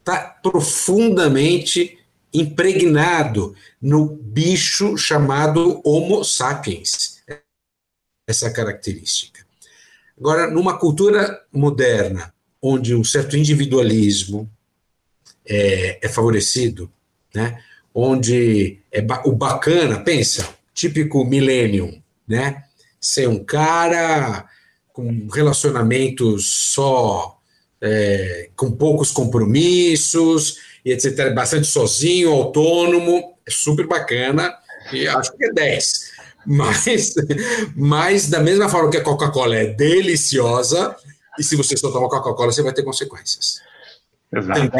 C: Está profundamente impregnado no bicho chamado Homo sapiens, essa característica. Agora, numa cultura moderna, onde um certo individualismo é, é favorecido, né, onde é o bacana, pensa, típico millennium, né? Ser um cara com relacionamentos só, é, com poucos compromissos, e etc. Bastante sozinho, autônomo, é super bacana, e acho que é 10. Mas, mas da mesma forma que a Coca-Cola é deliciosa, e se você só tomar Coca-Cola, você vai ter consequências. Também,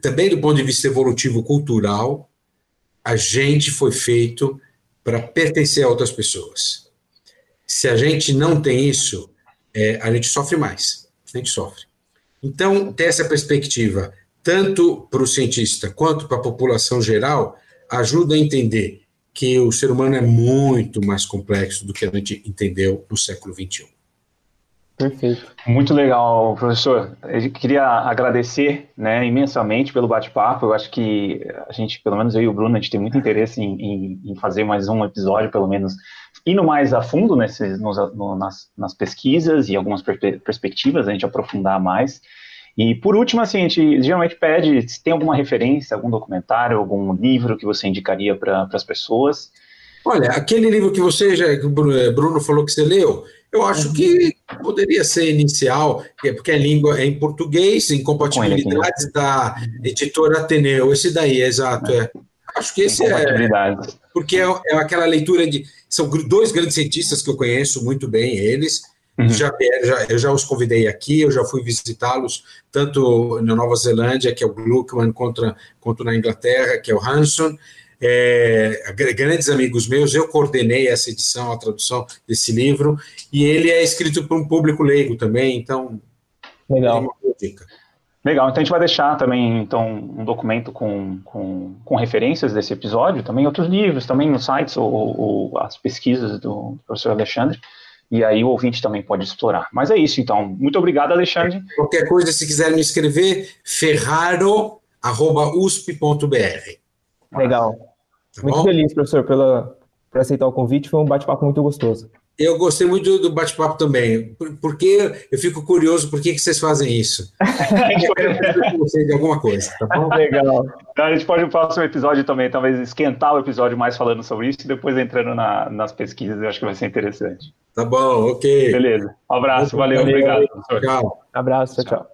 C: também, do ponto de vista evolutivo cultural, a gente foi feito para pertencer a outras pessoas. Se a gente não tem isso, é, a gente sofre mais. A gente sofre. Então, ter essa perspectiva, tanto para o cientista quanto para a população geral, ajuda a entender que o ser humano é muito mais complexo do que a gente entendeu no século XXI.
B: Perfeito. Muito legal, professor. Eu queria agradecer né, imensamente pelo bate-papo. Eu acho que a gente, pelo menos eu e o Bruno, a gente tem muito interesse em, em, em fazer mais um episódio, pelo menos, indo mais a fundo nesses, nos, no, nas, nas, pesquisas e algumas per perspectivas, a gente aprofundar mais. E por último, assim, a gente geralmente pede se tem alguma referência, algum documentário, algum livro que você indicaria para as pessoas.
C: Olha, aquele livro que você já, que o Bruno falou que você leu, eu acho que poderia ser inicial, porque a língua é em português, em compatibilidades da editora Ateneu. Esse daí, exato. É. Acho que esse é. Porque é, é, aquela leitura de. São dois grandes cientistas que eu conheço muito bem, eles. Uhum. Já, já, eu já os convidei aqui, eu já fui visitá-los, tanto na Nova Zelândia, que é o Gluckman, contra, quanto na Inglaterra, que é o Hanson é, grandes amigos meus, eu coordenei essa edição, a tradução desse livro, e ele é escrito para um público leigo também, então.
B: Legal. Legal, então a gente vai deixar também então, um documento com, com, com referências desse episódio, também outros livros, também nos sites ou, ou as pesquisas do professor Alexandre, e aí o ouvinte também pode explorar. Mas é isso, então. Muito obrigado, Alexandre.
C: Qualquer coisa, se quiser me escrever, ferraro.usp.br.
A: Legal. Tá muito bom? feliz, professor, pela, por aceitar o convite. Foi um bate-papo muito gostoso.
C: Eu gostei muito do bate-papo também, porque eu fico curioso por que, que vocês fazem isso. eu quero vocês de alguma coisa, tá bom?
B: Legal. Então, a gente pode no próximo episódio também, talvez esquentar o episódio mais falando sobre isso e depois entrando na, nas pesquisas, eu acho que vai ser interessante.
C: Tá bom, ok.
B: Beleza. Um abraço, valeu, valeu obrigado. Professor.
A: Tchau. Abraço, tchau. tchau.